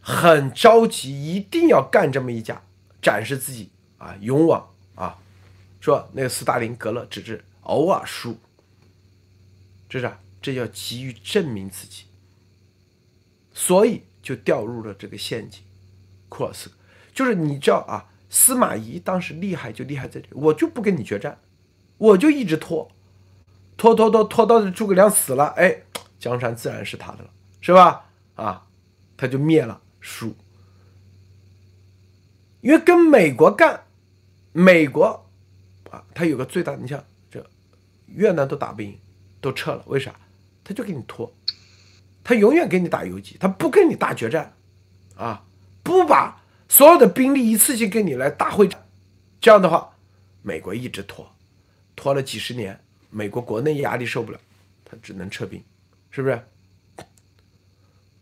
很着急，一定要干这么一架，展示自己啊勇往啊。说那个斯大林格勒只是偶尔输，这是这叫急于证明自己，所以就掉入了这个陷阱。库尔斯就是你知道啊，司马懿当时厉害就厉害在这，我就不跟你决战，我就一直拖，拖拖拖拖到诸葛亮死了，哎。江山自然是他的了，是吧？啊，他就灭了，输。因为跟美国干，美国啊，他有个最大，你像这越南都打不赢，都撤了，为啥？他就给你拖，他永远给你打游击，他不跟你打决战，啊，不把所有的兵力一次性跟你来大会战，这样的话，美国一直拖，拖了几十年，美国国内压力受不了，他只能撤兵。是不是？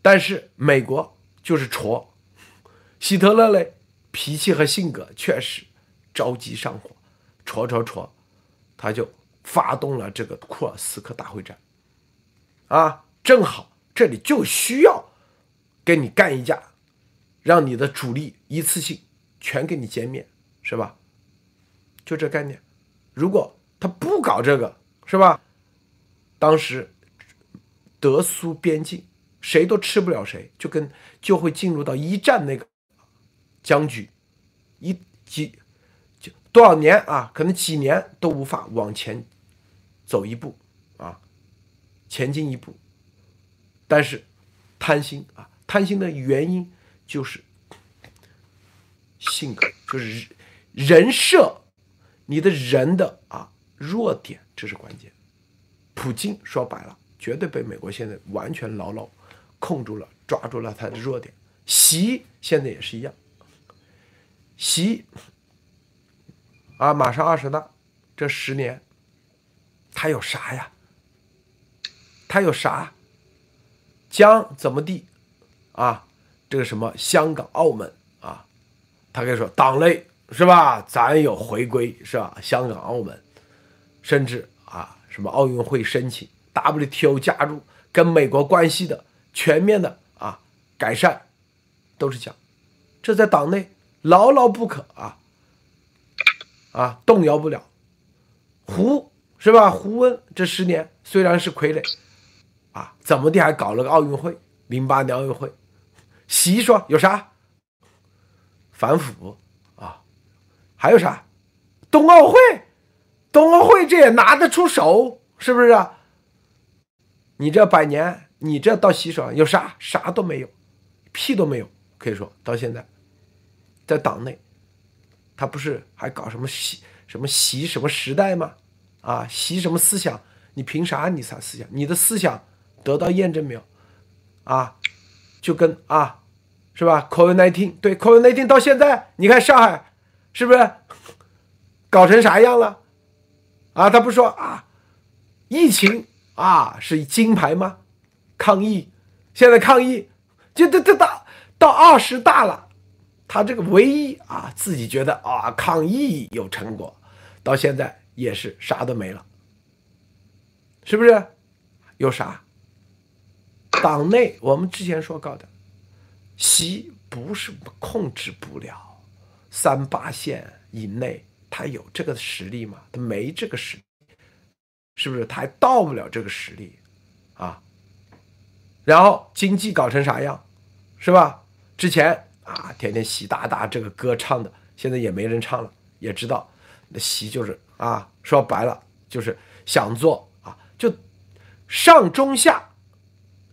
但是美国就是戳，希特勒嘞，脾气和性格确实着急上火，戳戳戳，他就发动了这个库尔斯克大会战。啊，正好这里就需要跟你干一架，让你的主力一次性全给你歼灭，是吧？就这概念。如果他不搞这个，是吧？当时。德苏边境，谁都吃不了谁，就跟就会进入到一战那个僵局，一几就多少年啊，可能几年都无法往前走一步啊，前进一步。但是贪心啊，贪心的原因就是性格，就是人设，你的人的啊弱点，这是关键。普京说白了，绝对被美国现在完全牢牢控住了，抓住了他的弱点。习现在也是一样，习啊，马上二十大，这十年他有啥呀？他有啥？将怎么地啊？这个什么香港、澳门啊，他可以说党内是吧？咱有回归是吧？香港、澳门，甚至啊，什么奥运会申请、WTO 加入、跟美国关系的全面的啊改善，都是讲，这在党内牢牢不可啊啊动摇不了。胡是吧？胡温这十年虽然是傀儡。啊，怎么的还搞了个奥运会？零八年奥运会，习说有啥？反腐啊，还有啥？冬奥会，冬奥会这也拿得出手，是不是啊？你这百年，你这到洗手有啥？啥都没有，屁都没有。可以说到现在，在党内，他不是还搞什么习什么习什么时代吗？啊，习什么思想？你凭啥？你啥思想？你的思想？得到验证没有？啊，就跟啊，是吧？COVID-19 对 COVID-19 到现在，你看上海是不是搞成啥样了？啊，他不说啊，疫情啊是金牌吗？抗疫，现在抗疫就这这到到二十大了，他这个唯一啊自己觉得啊抗疫有成果，到现在也是啥都没了，是不是？有啥？党内我们之前说过的，习不是控制不了三八线以内，他有这个实力吗？他没这个实力，是不是？他还到不了这个实力啊？然后经济搞成啥样，是吧？之前啊，天天习大大这个歌唱的，现在也没人唱了，也知道那习就是啊，说白了就是想做啊，就上中下。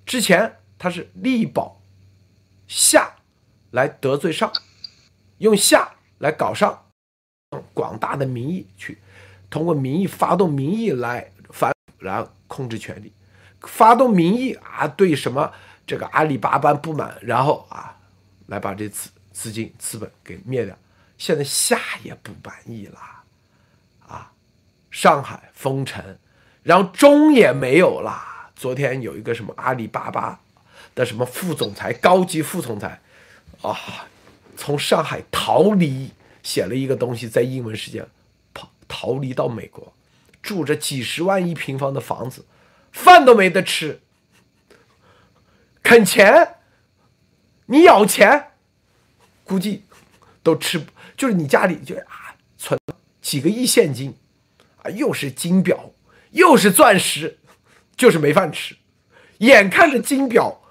之前他是力保下来得罪上，用下来搞上，广大的民意去通过民意发动民意来反，然后控制权力，发动民意啊，对什么这个阿里巴巴不满，然后啊来把这资资金资本给灭掉。现在下也不满意了，啊，上海封城，然后中也没有了。昨天有一个什么阿里巴巴的什么副总裁、高级副总裁，啊，从上海逃离，写了一个东西在英文世界逃离到美国，住着几十万一平方的房子，饭都没得吃，啃钱，你咬钱，估计都吃不，就是你家里就啊存几个亿现金，啊又是金表，又是钻石。就是没饭吃，眼看着金表、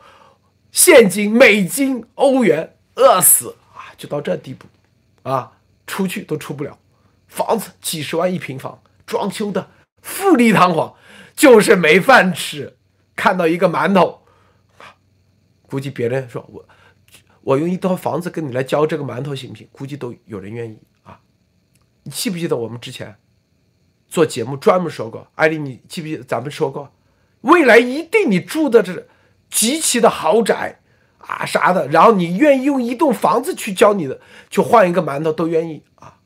现金、美金、欧元饿死啊，就到这地步，啊，出去都出不了，房子几十万一平方，装修的富丽堂皇，就是没饭吃。看到一个馒头，估计别人说我，我用一套房子跟你来交这个馒头行不行？估计都有人愿意啊。你记不记得我们之前做节目专门说过，艾丽，你记不记得咱们说过？未来一定你住的是极其的豪宅啊啥的，然后你愿意用一栋房子去交你的，去换一个馒头都愿意啊，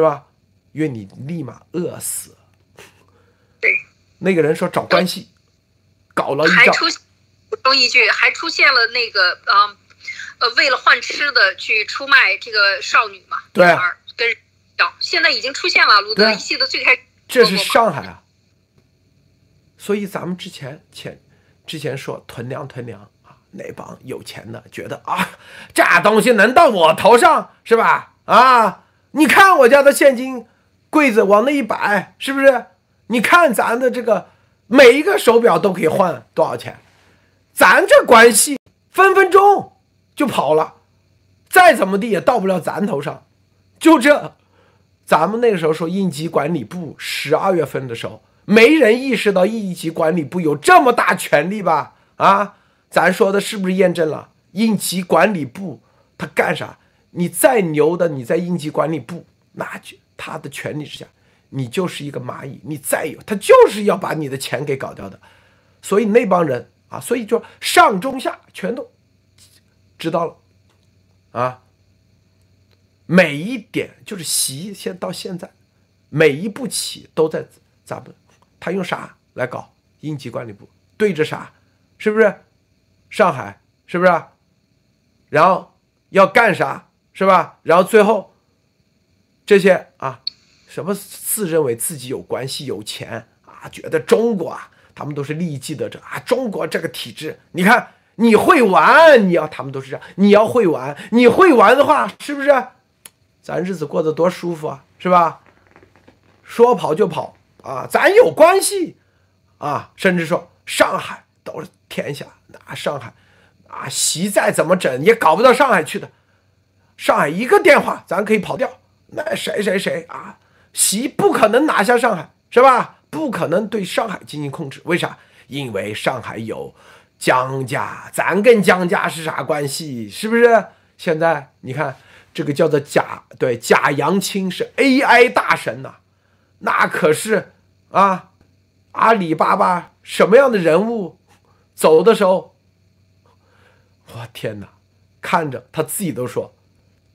是吧？因为你立马饿死。对，那个人说找关系，搞了一还出补充一句，还出现了那个啊呃，为了换吃的去出卖这个少女嘛？对，跟现在已经出现了。鲁德一系的最开始，这是上海啊。所以咱们之前前之前说囤粮囤粮啊，那帮有钱的觉得啊，这东西能到我头上是吧？啊，你看我家的现金柜子往那一摆，是不是？你看咱的这个每一个手表都可以换多少钱？咱这关系分分钟就跑了，再怎么地也到不了咱头上。就这，咱们那个时候说应急管理部十二月份的时候，没人意识到应急管理部有这么大权力吧？啊，咱说的是不是验证了？应急管理部他干啥？你再牛的，你在应急管理部，那就他的权力之下，你就是一个蚂蚁。你再有，他就是要把你的钱给搞掉的。所以那帮人啊，所以就上中下全都知道了啊。每一点就是习现到现在，每一步棋都在咱们，他用啥来搞应急管理部？对着啥？是不是？上海是不是？然后要干啥？是吧？然后最后这些啊，什么自认为自己有关系、有钱啊，觉得中国啊，他们都是利益既得者啊。中国这个体制，你看你会玩，你要他们都是这样，你要会玩，你会玩的话，是不是？咱日子过得多舒服啊，是吧？说跑就跑啊，咱有关系啊，甚至说上海都是天下，那上海啊，习再怎么整也搞不到上海去的。上海一个电话咱可以跑掉，那谁谁谁啊，习不可能拿下上海，是吧？不可能对上海进行控制，为啥？因为上海有江家，咱跟江家是啥关系？是不是？现在你看。这个叫做贾对贾扬青是 AI 大神呐，那可是啊，阿里巴巴什么样的人物，走的时候，我天哪，看着他自己都说，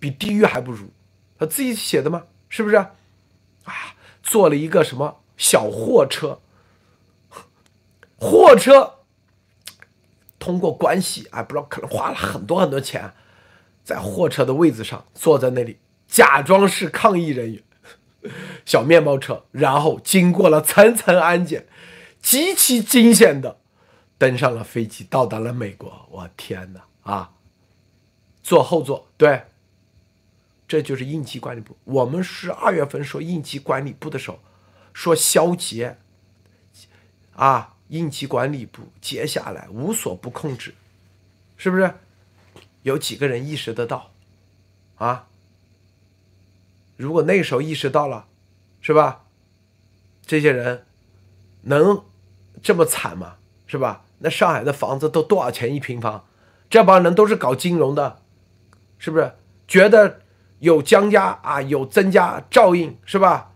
比地狱还不如，他自己写的吗？是不是？啊，坐了一个什么小货车，货车通过关系啊，不知道可能花了很多很多钱。在货车的位子上坐在那里，假装是抗议人员，小面包车，然后经过了层层安检，极其惊险的登上了飞机，到达了美国。我天哪啊！坐后座，对，这就是应急管理部。我们是二月份说应急管理部的时候，说消节啊，应急管理部接下来无所不控制，是不是？有几个人意识得到，啊？如果那时候意识到了，是吧？这些人能这么惨吗？是吧？那上海的房子都多少钱一平方？这帮人都是搞金融的，是不是？觉得有江家啊，有曾家照应，是吧？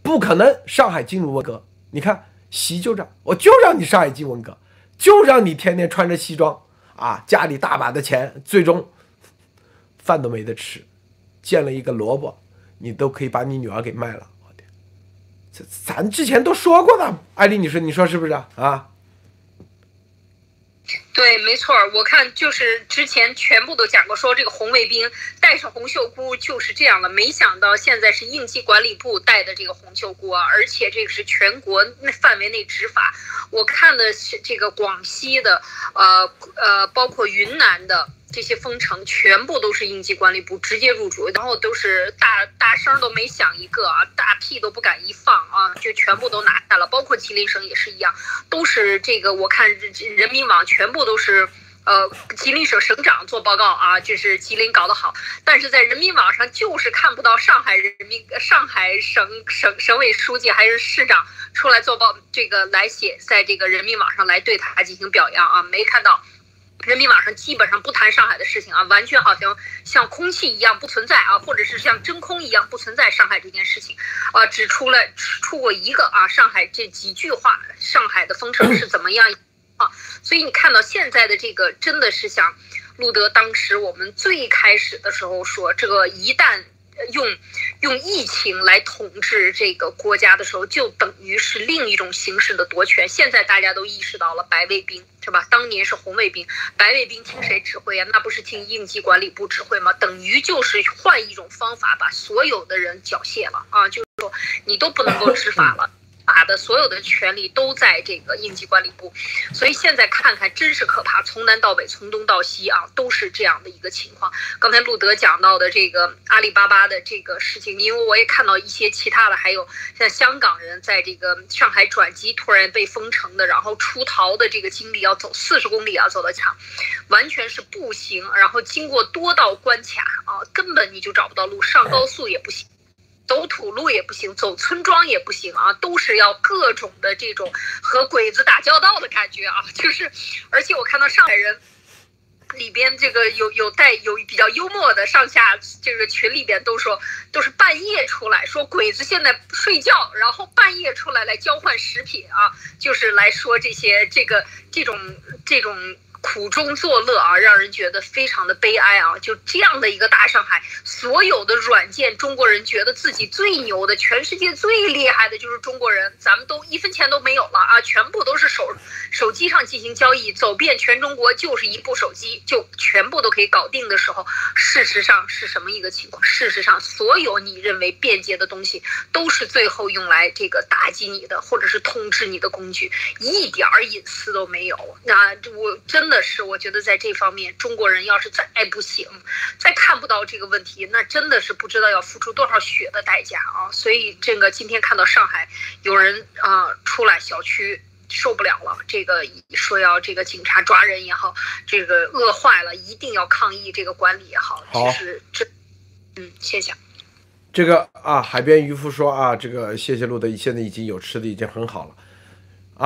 不可能，上海进入文革。你看习就这样，我就让你上海进文革，就让你天天穿着西装。啊，家里大把的钱，最终饭都没得吃，见了一个萝卜，你都可以把你女儿给卖了。我天，这咱之前都说过的，艾丽，你说你说是不是啊？对，没错，我看就是之前全部都讲过，说这个红卫兵带上红袖箍就是这样了。没想到现在是应急管理部带的这个红袖箍啊，而且这个是全国那范围内执法。我看的是这个广西的，呃呃，包括云南的这些封城，全部都是应急管理部直接入主，然后都是大大声都没响一个啊，大屁都不敢一放啊，就全部都拿下了。包括吉林省也是一样，都是这个我看人民网全部都是，呃，吉林省省长做报告啊，就是吉林搞得好，但是在人民网上就是看不到上海人民上海省省省委书记还是市长。出来做报，这个来写，在这个人民网上来对他进行表扬啊，没看到，人民网上基本上不谈上海的事情啊，完全好像像空气一样不存在啊，或者是像真空一样不存在上海这件事情啊，只出了出过一个啊，上海这几句话，上海的风声是怎么样啊？所以你看到现在的这个，真的是像路德当时我们最开始的时候说，这个一旦。用用疫情来统治这个国家的时候，就等于是另一种形式的夺权。现在大家都意识到了，白卫兵是吧？当年是红卫兵，白卫兵听谁指挥呀？那不是听应急管理部指挥吗？等于就是换一种方法，把所有的人缴械了啊！就是说，你都不能够执法了。把的所有的权力都在这个应急管理部，所以现在看看真是可怕，从南到北，从东到西啊，都是这样的一个情况。刚才路德讲到的这个阿里巴巴的这个事情，因为我也看到一些其他的，还有像香港人在这个上海转机突然被封城的，然后出逃的这个经历，要走四十公里啊走到墙，完全是步行，然后经过多道关卡啊，根本你就找不到路，上高速也不行。走土路也不行，走村庄也不行啊，都是要各种的这种和鬼子打交道的感觉啊，就是，而且我看到上海人里边这个有有带有比较幽默的上下这个群里边都说都是半夜出来说鬼子现在睡觉，然后半夜出来来交换食品啊，就是来说这些这个这种这种。苦中作乐啊，让人觉得非常的悲哀啊！就这样的一个大上海，所有的软件，中国人觉得自己最牛的，全世界最厉害的就是中国人，咱们都一分钱都没有了啊，全部都是手手机上进行交易，走遍全中国就是一部手机就全部都可以搞定的时候，事实上是什么一个情况？事实上，所有你认为便捷的东西，都是最后用来这个打击你的，或者是通知你的工具，一点儿隐私都没有。那我真。的是，我觉得在这方面，中国人要是再不行，再看不到这个问题，那真的是不知道要付出多少血的代价啊！所以，这个今天看到上海有人啊出来小区受不了了，这个说要这个警察抓人也好，这个饿坏了一定要抗议这个管理也好，其实这，嗯，谢谢。这个啊，海边渔夫说啊，这个谢谢路德现在已经有吃的，已经很好了，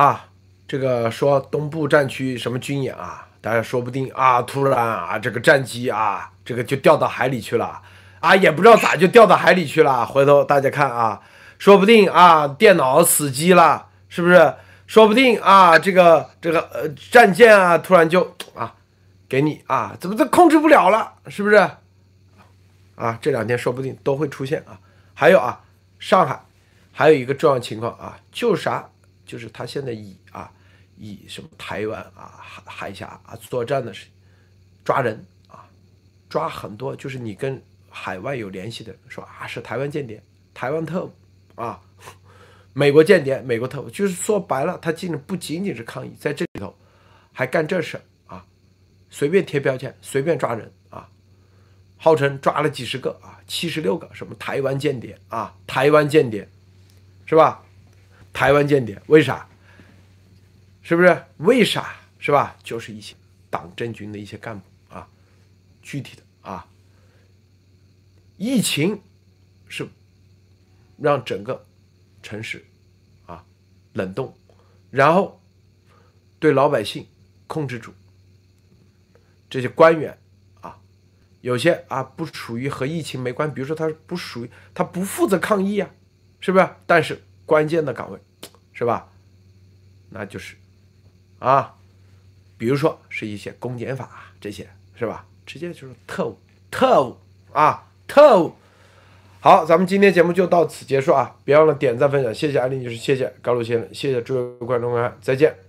啊。这个说东部战区什么军演啊？大家说不定啊，突然啊，这个战机啊，这个就掉到海里去了啊，也不知道咋就掉到海里去了。回头大家看啊，说不定啊，电脑死机了，是不是？说不定啊，这个这个呃战舰啊，突然就啊，给你啊，怎么都控制不了了，是不是？啊，这两天说不定都会出现啊。还有啊，上海还有一个重要情况啊，就是啥？就是他现在以啊。以什么台湾啊海海峡啊作战的事，抓人啊，抓很多就是你跟海外有联系的，说啊是台湾间谍、台湾特务啊，美国间谍、美国特务，就是说白了，他进的不仅仅是抗议，在这里头还干这事啊，随便贴标签，随便抓人啊，号称抓了几十个啊，七十六个什么台湾间谍啊，台湾间谍是吧？台湾间谍为啥？是不是？为啥？是吧？就是一些党政军的一些干部啊，具体的啊，疫情是让整个城市啊冷冻，然后对老百姓控制住。这些官员啊，有些啊不属于和疫情没关，比如说他不属于他不负责抗疫啊，是不是？但是关键的岗位是吧？那就是。啊，比如说是一些公检法这些是吧？直接就是特务，特务啊，特务。好，咱们今天节目就到此结束啊！别忘了点赞分享，谢谢安利女士，谢谢高露先生，谢谢诸位观众朋友，再见。